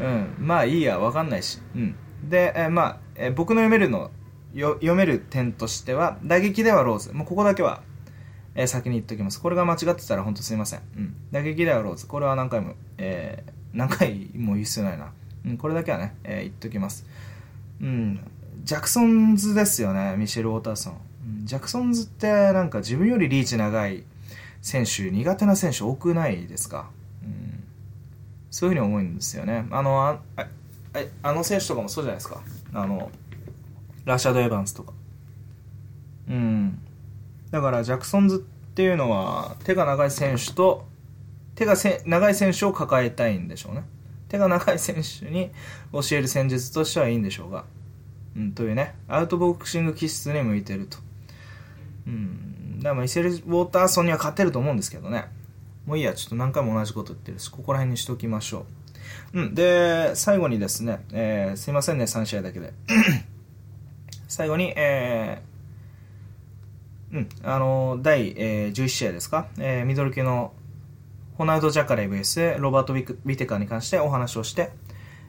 うん、まあいいや、わかんないし。うん。で、えー、まあ、えー、僕の読めるの、読める点としては、打撃ではローズ。もうここだけは、えー、先に言っておきます。これが間違ってたら本当すいません。うん。打撃ではローズ。これは何回も、えー、何回も言う必要ないな。うん、これだけはね、えー、言っておきます。うん。ジャクソンズですよね、ミシェル・ウォーターソン。ジャクソンズってなんか自分よりリーチ長い選手、苦手な選手多くないですか？そういうふうに思うんですよね。あの、ああの選手とかもそうじゃないですか。あの、ラシャド・エヴァンスとか。うん。だから、ジャクソンズっていうのは、手が長い選手と、手が長い選手を抱えたいんでしょうね。手が長い選手に教える戦術としてはいいんでしょうが。うん、というね、アウトボクシング気質に向いてると。うん。だから、イセル・ウォーターソンには勝てると思うんですけどね。もういいや、ちょっと何回も同じこと言ってるし、ここら辺にしておきましょう。うん。で、最後にですね、えー、すいませんね、3試合だけで。最後に、えー、うん、あの、第、えー、11試合ですか、えー、ミドル級のホナウド・ジャカレイ VS ロバート・ウィテカーに関してお話をして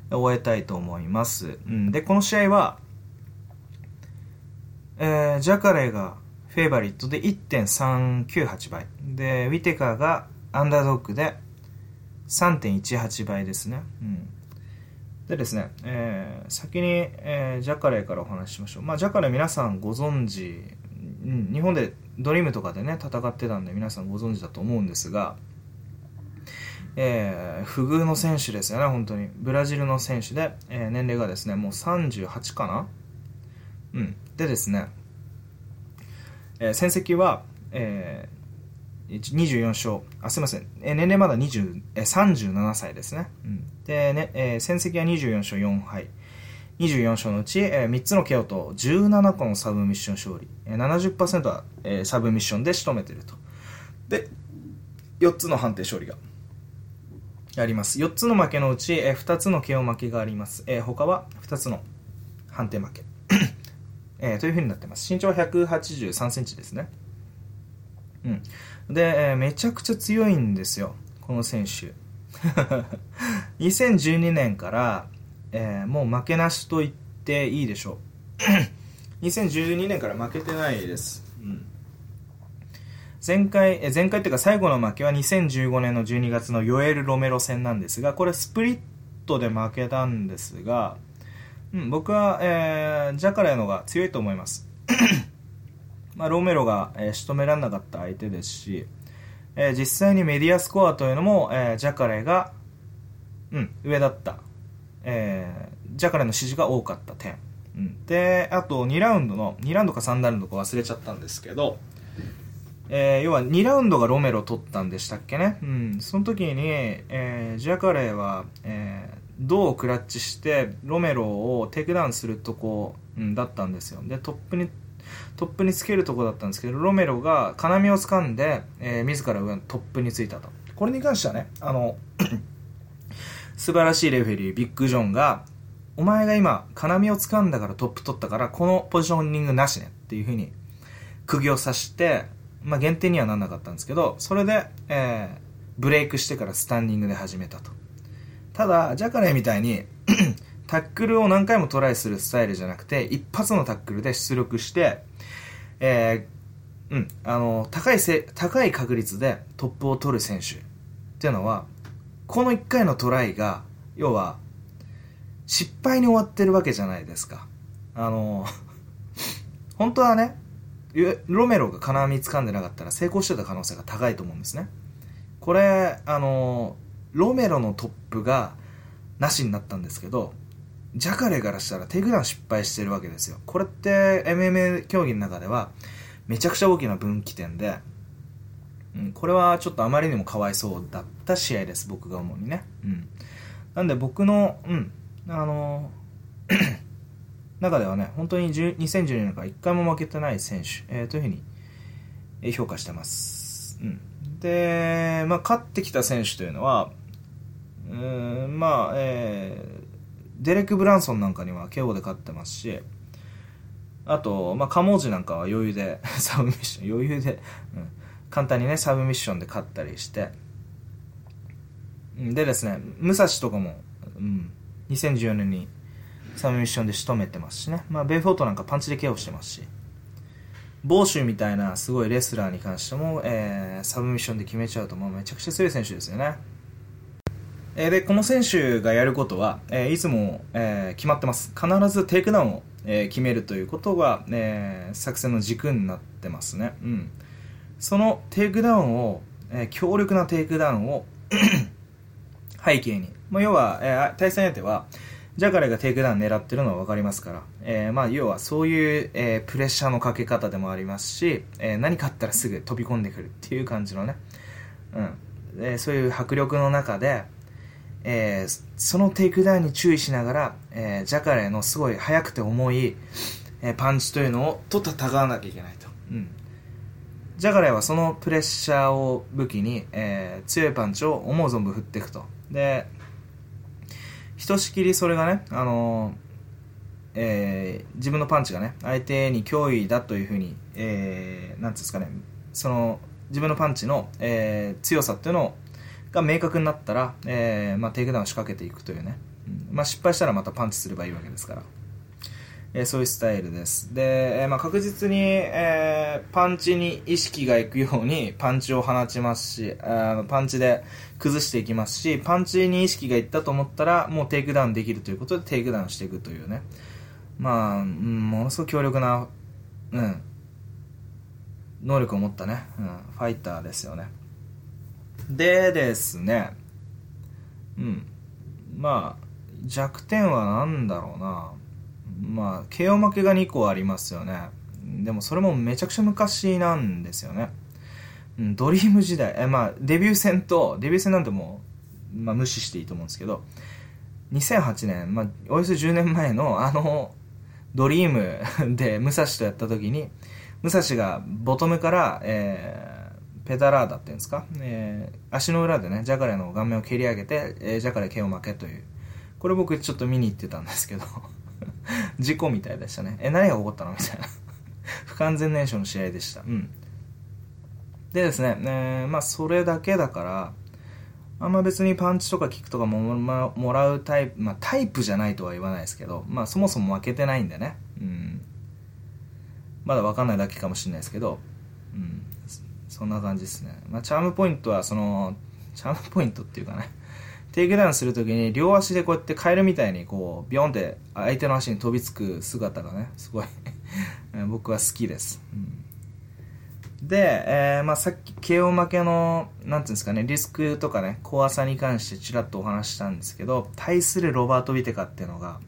終えたいと思います。うん、で、この試合は、えー、ジャカレイがフェイバリットで1.398倍。で、ウィテカーがアンダードッグで3.18倍ですね。うん。でですね、えー、先に、えー、ジャカレーからお話ししましょう。まあ、ジャカレー皆さんご存知、うん、日本でドリームとかでね、戦ってたんで皆さんご存知だと思うんですが、えー、不遇の選手ですよね、本当に。ブラジルの選手で、えー、年齢がですね、もう38かな？うん。でですね、えー、戦績は、え24勝、あ、すいません。え年齢まだ20え37歳ですね。うん、で、ね、えー、戦績は24勝4敗。24勝のうち、えー、3つの KO と17個のサブミッション勝利。えー、70%は、えー、サブミッションで仕留めてると。で、4つの判定勝利があります。4つの負けのうち、えー、2つの KO 負けがあります。えー、他は2つの判定負け。えー、というふうになってます。身長は183センチですね。うん。で、えー、めちゃくちゃ強いんですよ、この選手。2012年から、えー、もう負けなしと言っていいでしょう。2012年から負けてないです。前回、え前回っていうか最後の負けは2015年の12月のヨエル・ロメロ戦なんですが、これスプリットで負けたんですが、うん、僕は、えー、ジャカレーのが強いと思います。まあ、ロメロが、えー、仕留められなかった相手ですし、えー、実際にメディアスコアというのも、えー、ジャカレが、うん、上だった。えー、ジャカレの支持が多かった点。うん、で、あと2ラウンドの、2ラウンドか3ラウンドか忘れちゃったんですけど、えー、要は2ラウンドがロメロ取ったんでしたっけね。うん、その時に、えー、ジャカレーは、えー、胴をクラッチして、ロメロをテイクダウンするとこ、うん、だったんですよ。で、トップにトップにつけるとこだったんですけど、ロメロが要を掴んで、えー、自ら上のトップについたと。これに関してはね、あの 素晴らしいレフェリー、ビッグ・ジョンが、お前が今、要を掴んだからトップ取ったから、このポジショニングなしねっていうふうに、釘を刺して、まあ、減点にはなんなかったんですけど、それで、えー、ブレイクしてからスタンディングで始めたと。ただ、ジャカレーみたいに タックルを何回もトライするスタイルじゃなくて、一発のタックルで出力して、えー、うん、あの、高いせ、高い確率でトップを取る選手っていうのは、この1回のトライが、要は、失敗に終わってるわけじゃないですか。あの、本当はね、ロメロが金網掴んでなかったら成功してた可能性が高いと思うんですね。これ、あの、ロメロのトップがなしになったんですけど、ジャカレからしたらテイクダウン失敗してるわけですよ。これって MMA 競技の中ではめちゃくちゃ大きな分岐点で、うん、これはちょっとあまりにもかわいそうだった試合です、僕が思うにね。うん。なんで僕の、うん、あの中ではね、本当に2012年から1回も負けてない選手、えー、というふうに、評価してます。うん。で、まあ、勝ってきた選手というのは、うん、まあ、えー、デレック・ブランソンなんかには KO で勝ってますし、あと、まあ、カモージなんかは余裕で、サブミッション、余裕で、うん、簡単にね、サブミッションで勝ったりして、でですね、ムサシとかも、うん、2014年にサブミッションで仕留めてますしね、まあ、ベルフォートなんかパンチで KO してますし、ボーシュみたいなすごいレスラーに関しても、えー、サブミッションで決めちゃうと、もうめちゃくちゃ強い選手ですよね。えー、で、この選手がやることは、えー、いつも、え、決まってます。必ずテイクダウンを、え、決めるということが、え、作戦の軸になってますね。うん。そのテイクダウンを、え、強力なテイクダウンを 背景に、まあ、要は、え、対戦相手は、ジャカレがテイクダウン狙ってるのは分かりますから、えー、まあ、要はそういう、えー、プレッシャーのかけ方でもありますし、えー、何かあったらすぐ飛び込んでくるっていう感じのね、うん。えー、そういう迫力の中で、えー、そのテイクダウンに注意しながら、えー、ジャカレのすごい速くて重い、えー、パンチというのをと戦わなきゃいけないと。うん。ジャカレーはそのプレッシャーを武器に、えー、強いパンチを思う存分振っていくと。で、ひとしきりそれがね、あの、えー、自分のパンチがね、相手に脅威だというふうに、えー、なんですかね、その、自分のパンチの、えー、強さっていうのが明確になったら、えー、まあ、テイクダウンを仕掛けていくというね、うん、まあ、失敗したらまたパンチすればいいわけですから。えー、そういうスタイルです。で、えー、まあ、確実に、えー、パンチに意識がいくようにパンチを放ちますし、あパンチで崩していきますし、パンチに意識がいったと思ったら、もうテイクダウンできるということでテイクダウンしていくというね。まあ、うん、ものすごく強力な、うん、能力を持ったね、うん、ファイターですよね。でですね、うん、まあ、弱点は何だろうな。まあ、KO 負けが2個ありますよね。でもそれもめちゃくちゃ昔なんですよね。ドリーム時代、えまあ、デビュー戦と、デビュー戦なんてもう、まあ、無視していいと思うんですけど、2008年、まあ、およそ10年前のあの、ドリーム で武蔵とやった時に、武蔵がボトムから、えー、ペタラーダっていうんですか、えー、足の裏でね、ジャカレの顔面を蹴り上げて、えー、ジャカレ KO 負けという。これ僕ちょっと見に行ってたんですけど 事故みたいでしたね。え、何が起こったのみたいな 不完全燃焼の試合でした。うん。でですね、えー、まあそれだけだから、あんま別にパンチとかキックとかもももらうタイプ、まあタイプじゃないとは言わないですけど、まあそもそも負けてないんでね。うん。まだわかんないだけかもしれないですけど、うん。そんな感じですね。まあチャームポイントはその、チャームポイントっていうかね、テイクダウンするときに両足でこうやってカエルみたいにこうビヨンって相手の足に飛びつく姿がねすごい 僕は好きです、うん、で、えー、まあ、さっき KO 負けのなんていうんですかねリスクとかね怖さに関してちらっとお話したんですけど対するロバート・ウィテカーっていうのが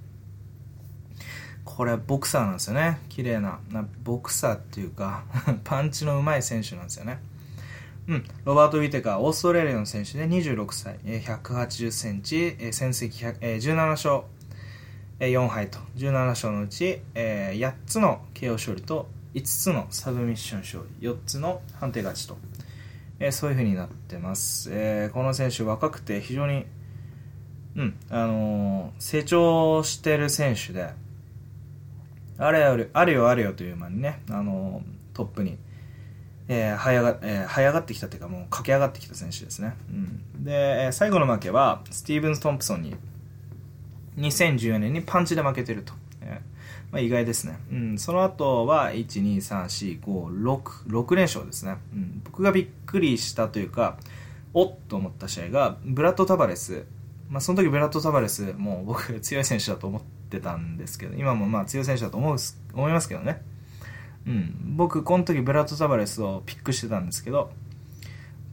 これボクサーなんですよね。綺麗ななボクサーっていうか パンチの上手い選手なんですよね。うん、ロバート・ウィテカー、オーストラリアの選手で26歳、180センチ、戦績17勝。4敗と、17勝のうち8つの KO 勝利と5つのサブミッション勝利、4つの判定勝ちと、えそういう風になってます。えこの選手若くて非常に、うん、あの成長してる選手で、あれよあれよあれよという間にね、あのトップにえー、這い上が、えー、這い上がってきたというか、もう駆け上がってきた選手ですね。うん。で、最後の負けは、スティーブンス・トンプソンに、2014年にパンチで負けてると。えー、まあ、意外ですね。うん。その後は、1、2、3、4、5、6、6連勝ですね。うん。僕がびっくりしたというか、おっと思った試合が、ブラッド・タバレス。まあ、その時ブラッド・タバレス、もう僕強い選手だと思ってたんですけど、今もまあ強い選手だと思う、思いますけどね。うん、僕この時ブラッド・タバレスをピックしてたんですけど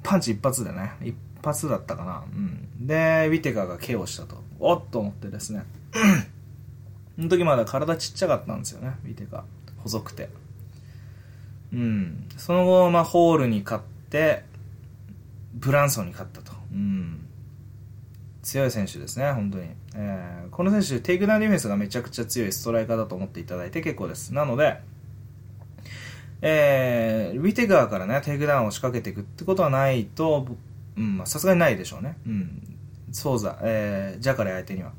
パンチ一発でね一発だったかな、うん、でウィテカが KO したと。おっと思ってですね。その時まだ体ちっちゃかったんですよねウィテカ細くて。うん。その後、まあ、ホールに勝ってブランソンに勝ったと。うん。強い選手ですね、本当に。えー、この選手、テイクダウンディフェンスがめちゃくちゃ強いストライカーだと思っていただいて結構です。なので、えー、ウィテカーからね、テイクダウンを仕掛けていくってことはないと、うん、さすがにないでしょうね。うん。ソーザ、えー、ジャカレ相手には。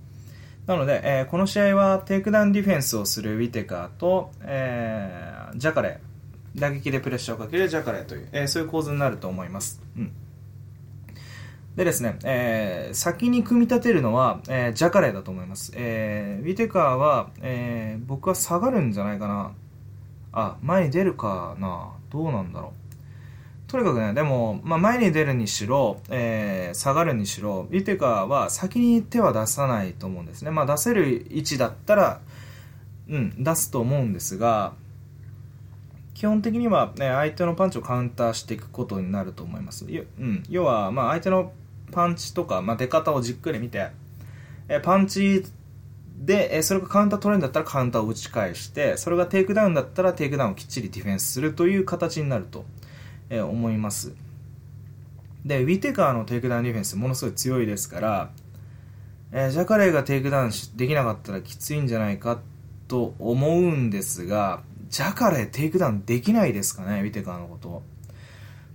なので、えー、この試合はテイクダウンディフェンスをするウィテカーと、えー、ジャカレ、打撃でプレッシャーをかけるジャカレという、えー、そういう構図になると思います。うん。でですね、えー、先に組み立てるのは、えー、ジャカレだと思います。えー、ウィテカーは、えー、僕は下がるんじゃないかな。あ、前に出るかな。どうなんだろう。とにかくね、でも、まあ、前に出るにしろ、えー、下がるにしろ、ビテカは先に手は出さないと思うんですね。まあ、出せる位置だったら、うん、出すと思うんですが、基本的には、ね、相手のパンチをカウンターしていくことになると思います。うん、要は、まあ、相手のパンチとか、まあ、出方をじっくり見て、えパンチで、えそれがカウンター取れるんだったらカウンターを打ち返して、それがテイクダウンだったらテイクダウンをきっちりディフェンスするという形になると。え思います。で、ウィテカーのテイクダウンディフェンスものすごい強いですから、えー、ジャカレーがテイクダウンできなかったらきついんじゃないかと思うんですが、ジャカレーテイクダウンできないですかね、ウィテカーのこと。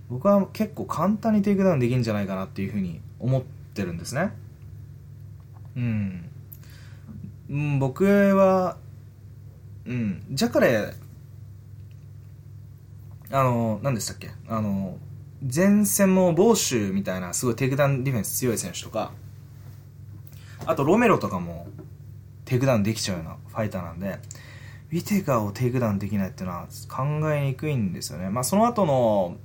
僕は結構簡単にテイクダウンできるんじゃないかなっていうふうに思ってるんですね。うん。ん、僕は、うん、ジャカレーあの、何でしたっけあの、前戦のボーシュみたいなすごいテイクダウンディフェンス強い選手とか、あとロメロとかもテイクダウンできちゃうようなファイターなんで、ウィテカーをテイクダウンできないっていうのは考えにくいんですよね。まあその後の、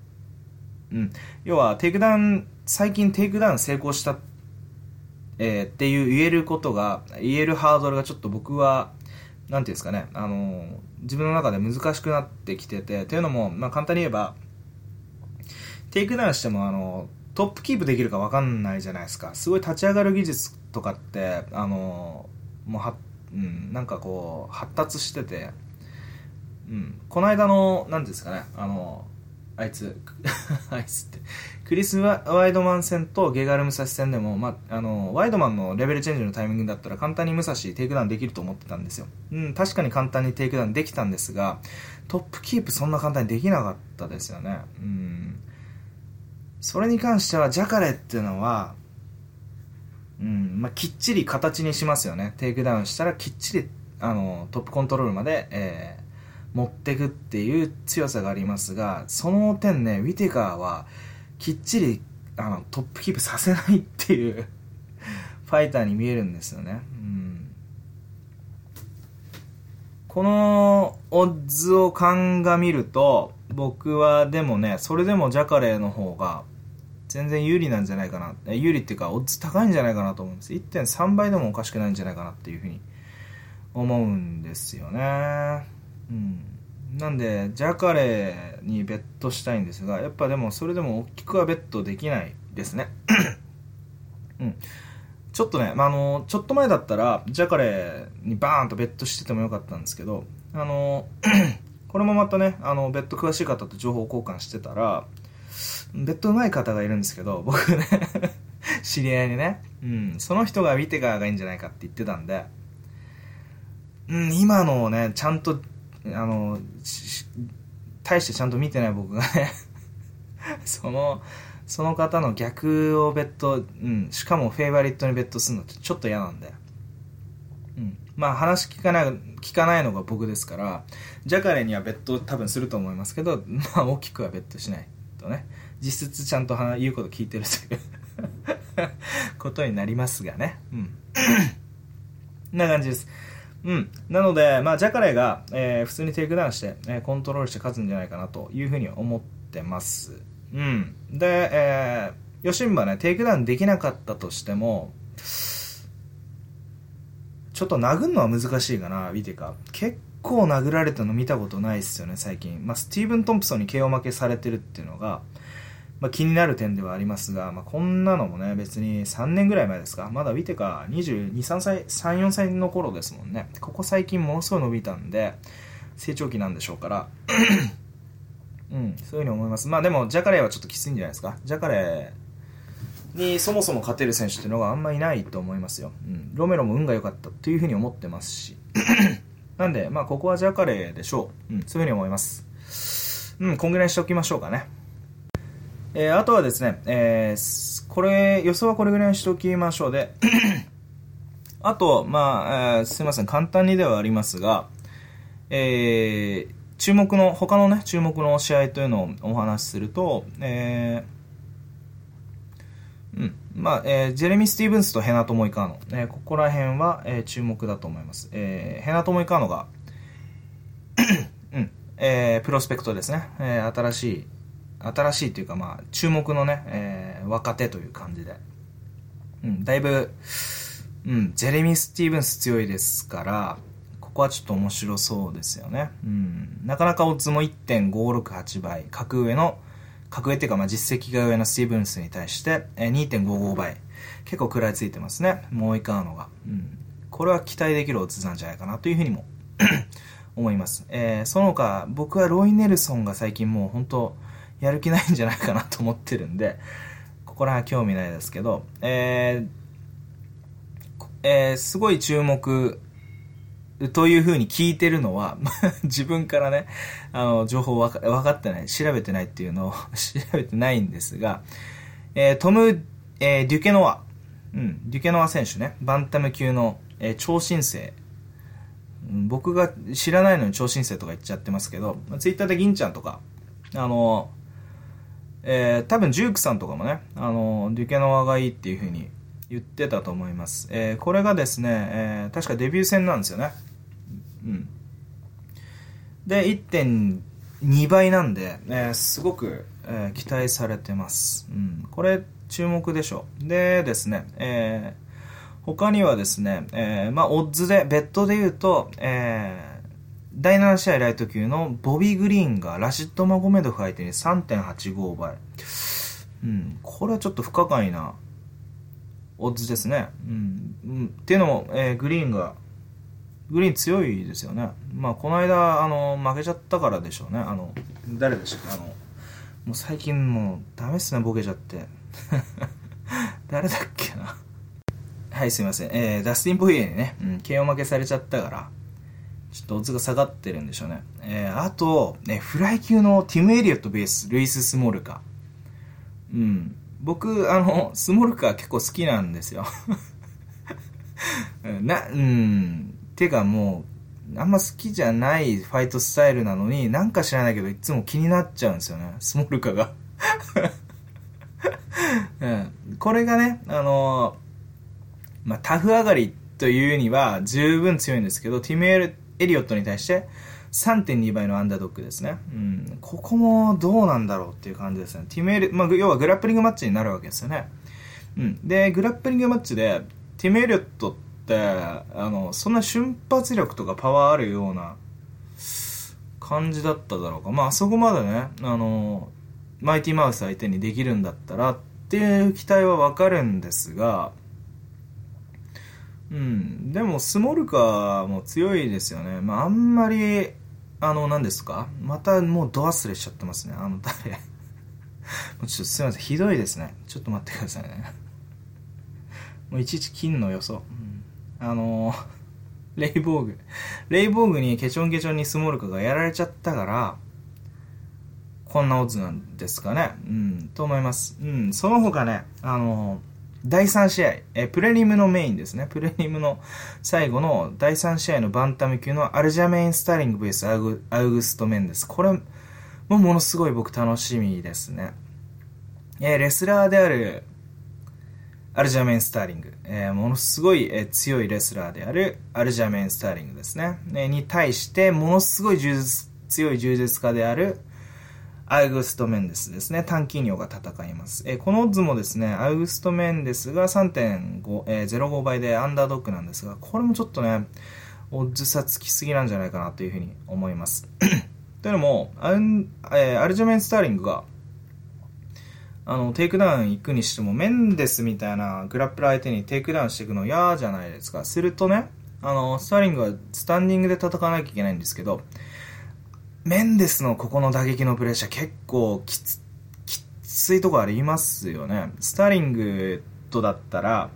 うん、要はテイクダウン、最近テイクダウン成功した、えー、っていう言えることが、言えるハードルがちょっと僕はなんていうんですかね、あの自分の中で難しくなってきてて、というのも、まあ、簡単に言えば、テイクダウンしても、あの、トップキープできるか分かんないじゃないですか。すごい立ち上がる技術とかって、あのもうは、うん、なんかこう、発達してて、うん、この間の、なんですかね、あのあいつ、あいつって、クリス・ワイドマン戦とゲガル・ムサシ戦でも、まあ、あの、ワイドマンのレベルチェンジのタイミングだったら簡単にムサシテイクダウンできると思ってたんですよ。うん、確かに簡単にテイクダウンできたんですが、トップキープそんな簡単にできなかったですよね。うん。それに関しては、ジャカレっていうのは、うん、まあ、きっちり形にしますよね。テイクダウンしたらきっちり、あの、トップコントロールまで、えー、持ってくっていう強さがありますが、その点ね、ウィテカーはきっちりあのトップキープさせないっていうファイターに見えるんですよね。うん、このオッズを鑑みると、僕はでもね、それでもジャカレーの方が全然有利なんじゃないかな。有利っていうか、オッズ高いんじゃないかなと思うんです。1.3倍でもおかしくないんじゃないかなっていうふうに思うんですよね。うん。なんで、ジャカレーにベットしたいんですが、やっぱでもそれでも大きくはベットできないですね。うん。ちょっとね、まあ、の、ちょっと前だったら、ジャカレーにバーンとベットしててもよかったんですけど、あの、これもまたね、あの、ベッド詳しい方と情報交換してたら、ベッド上手い方がいるんですけど、僕ね 知り合いにね、うん、その人が見てからがいいんじゃないかって言ってたんで、うん、今のをね、ちゃんとあの、大してちゃんと見てない僕がね その、その方の逆をベット、うん、しかもフェイバリットにベットするのってちょっと嫌なんで。うん。まあ話聞かない、聞かないのが僕ですから、ジャカレにはベット多分すると思いますけど、まあ大きくはベットしないとね。実質ちゃんと言うこと聞いてるという ことになりますがね。うん。な感じです。うん。なので、まあ、ジャカレーが、えー、普通にテイクダウンして、えー、コントロールして勝つんじゃないかなというふうに思ってます。うん。で、えー、吉村ね、テイクダウンできなかったとしても、ちょっと殴るのは難しいかな、見てか。結構殴られたの見たことないっすよね、最近。まあ、スティーブン・トンプソンに KO 負けされてるっていうのが、まあ、気になる点ではありますが、まあ、こんなのもね、別に3年ぐらい前ですか。まだウィテカ22、3歳、3、4歳の頃ですもんね。ここ最近ものすごい伸びたんで、成長期なんでしょうから。うん、そういうふうに思います。まあでも、ジャカレーはちょっときついんじゃないですか。ジャカレー、にそもそも勝てる選手っていうのがあんまりいないと思いますよ。うん。ロメロも運が良かったっていうふうに思ってますし。なんで、まあ、ここはジャカレーでしょう。うん、そういうふうに思います。うん、こんぐらいにしておきましょうかね。えー、あとはですね、えー、これ、予想はこれぐらいにしておきましょうで、あと、まあ、えー、すいません、簡単にではありますが、えー、注目の、他のね、注目の試合というのをお話しすると、えー、うん。まあ、えー、ジェレミー・スティーブンスとヘナト・モイカーノ。えー、ここら辺は、えー、注目だと思います。えー、ヘナト・モイカーノが うん、えー、プロスペクトですね。えー、新しい、新しいというか、まあ、注目のね、えー、若手という感じで。うん、だいぶ、うん、ジェレミー・スティーブンス強いですから、ここはちょっと面白そうですよね。うん。なかなかオッズも1.568倍。格上の、格上っていうかまあ実績が上のスティーブンスに対して、えー2.55倍。結構食らいついてますね。もういかんのが。うん。これは期待できるオッズなんじゃないかなというふうにも 思います。えー、その他、僕はロイ・ネルソンが最近もう本当やる気ないんじゃないかなと思ってるんで、ここらは興味ないですけど、えー、えー、すごい注目というふうに聞いてるのは、自分からね、あの、情報わか分かってない、調べてないっていうのを 調べてないんですが、えー、トム、えー、デュケノワ、うん、デュケノワ選手ね、バンタム級の、えー、超新星、うん、僕が知らないのに超新星とか言っちゃってますけど、ツイッターで銀ちゃんとか、あの、えー、多分ジュークさんとかもね、あの、デュケノワがいいっていうふうに言ってたと思います。えー、これがですね、えー、確かデビュー戦なんですよね。うん。で、1.2倍なんで、え、すごく、えー、期待されてます。うん。これ、注目でしょう。でですね、え、他にはですね、え、まあ、オッズで、ベッドで言うと、え、第7試合ライト級のボビー・グリーンがラシッド・マゴメドフ相手に3.85倍。うん、これはちょっと不可解なオッズですね。うん。うん、っていうのも、えー、グリーンがグリーン強いですよね。まあ、この間、あの、負けちゃったからでしょうね。あの、誰でしたっけ？あの、もう最近もうダメっすね、ボケちゃって。誰だっけな？はい、すいません。えー、ダスティン・ポイエにね、うん、KO 負けされちゃったから、ちょっとオズが下がってるんでしょうね。えー、あと、ね、フライ級のティム・エリオットベース、ルイス・スモルカ。うん。僕、あの、スモルカ結構好きなんですよ。な、うん。てかもう、あんま好きじゃないファイトスタイルなのに、なんか知らないけど、いつも気になっちゃうんですよね。スモルカが うん。これがね、あの、まあ、タフ上がりというには十分強いんですけど、ティムエリエリオットに対して3.2倍のアンダードックですね。うん。ここもどうなんだろうっていう感じですね。ティムエリ、まあ、要はグラップリングマッチになるわけですよね。うん。で、グラップリングマッチで、ティムエリオットってあのそんな瞬発力とかパワーあるような感じだっただろうかまああそこまでねあのマイティマウス相手にできるんだったらっていう期待はわかるんですがうん。でもスモルカも強いですよね。まああんまりあの何ですか？またもうド忘れしちゃってますね。あの誰？も うちょっとすいません。ひどいですね。ちょっと待ってくださいね。もういちいち金の予想、うん。あのー、レイボーグ。レイボーグにケチョンケチョンにスモルカがやられちゃったから、こんなオッズなんですかね。うん、と思います。うん、その他ね、あのー、第3試合、え、プレリムのメインですね。プレリムの最後の第3試合のバンタム級のアルジャメイン・スターリング VS アグアウグスト・メンです。これもものすごい僕楽しみですね。えレスラーであるアルジャメン・スターリング、えー、ものすごい、えー、強いレスラーであるアルジャメン・スターリングですね、ねに対してものすごい柔術強い柔術家であるアウグスト・メンデスですね。短期尿が戦います。えー、このオッズもですね、アウグスト・メンデスが3.05、えー、05倍でアンダードックなんですが、これもちょっとね、オッズ差つきすぎなんじゃないかなというふうに思います。というのも、ア,、えー、アルジャメイン・スターリングがあの、テイクダウン行くにしても、メンデスみたいなグラップラー相手にテイクダウンしていくの嫌じゃないですか。するとね、あの、スターリングはスタンディングで戦わなきゃいけないんですけど、メンデスのここの打撃のプレッシャー結構きつ、きついとこありますよね。スターリングとだったら、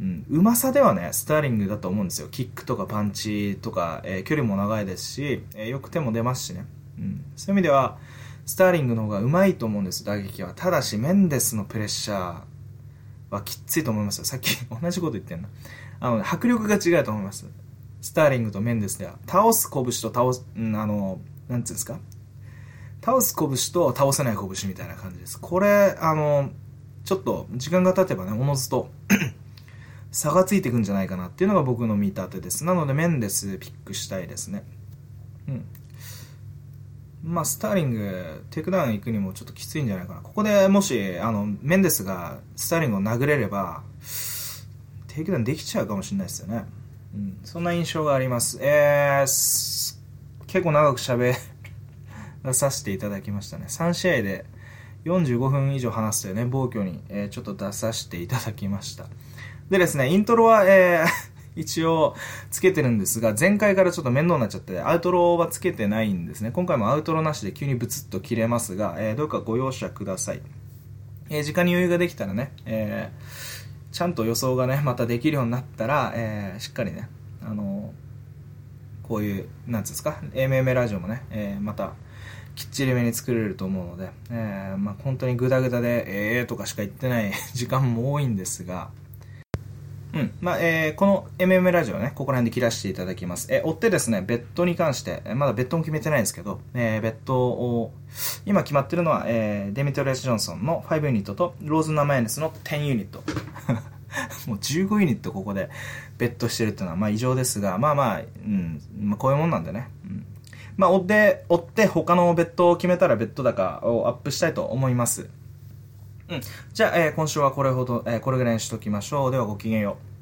うん、うまさではね、スターリングだと思うんですよ。キックとかパンチとか、えー、距離も長いですし、えー、よく手も出ますしね。うん、そういう意味では、スターリングの方がうまいと思うんです、打撃は。ただし、メンデスのプレッシャーはきついと思いますよ。さっき同じこと言ってんな。あの、迫力が違うと思います。スターリングとメンデスでは。倒す拳と倒す、うん、あの、なんつうんですか？倒す拳と倒せない拳みたいな感じです。これ、あの、ちょっと時間が経てばね、おのずと 差がついてくんじゃないかなっていうのが僕の見立てです。なので、メンデスピックしたいですね。うん。まあ、スターリング、テイクダウン行くにもちょっときついんじゃないかな。ここでもし、あの、メンデスがスターリングを殴れれば、テイクダウンできちゃうかもしれないですよね。そんな印象があります。えー、結構長く喋らさせていただきましたね。3試合で45分以上話すというね、暴挙に、えー、ちょっと出させていただきました。でですね、イントロは、えー、一応つけてるんですが、前回からちょっと面倒になっちゃって、アウトロはつけてないんですね。今回もアウトロなしで急にブツッと切れますが、えー、どうかご容赦ください。えー、時間に余裕ができたらね、えー、ちゃんと予想がね、またできるようになったら、えー、しっかりね、あのー、こういう、なんつうんですか、AMM ラジオもね、えー、また、きっちりめに作れると思うので、えー、まあ本当にグダグダで、えーとかしか言ってない 時間も多いんですが、うん。まあ、えー、この MMA ラジオね、ここら辺で切らせていただきます。えー、追ってですね、ベットに関して、まだベットも決めてないんですけど、えー、ベットを、今決まってるのは、えー、デミトリアス・ジョンソンの5ユニットと、ローズ・ナマユナスの10ユニット。もう15ユニットここでベットしてるっていうのは、まあ異常ですが、まあまあ、うん、まあこういうもんなんでね。うんまあ、追って、追って他のベットを決めたらベット高をアップしたいと思います。うん。じゃあ、えー、今週はこれほど、えー、これぐらいにしときましょう。ではごきげんよう。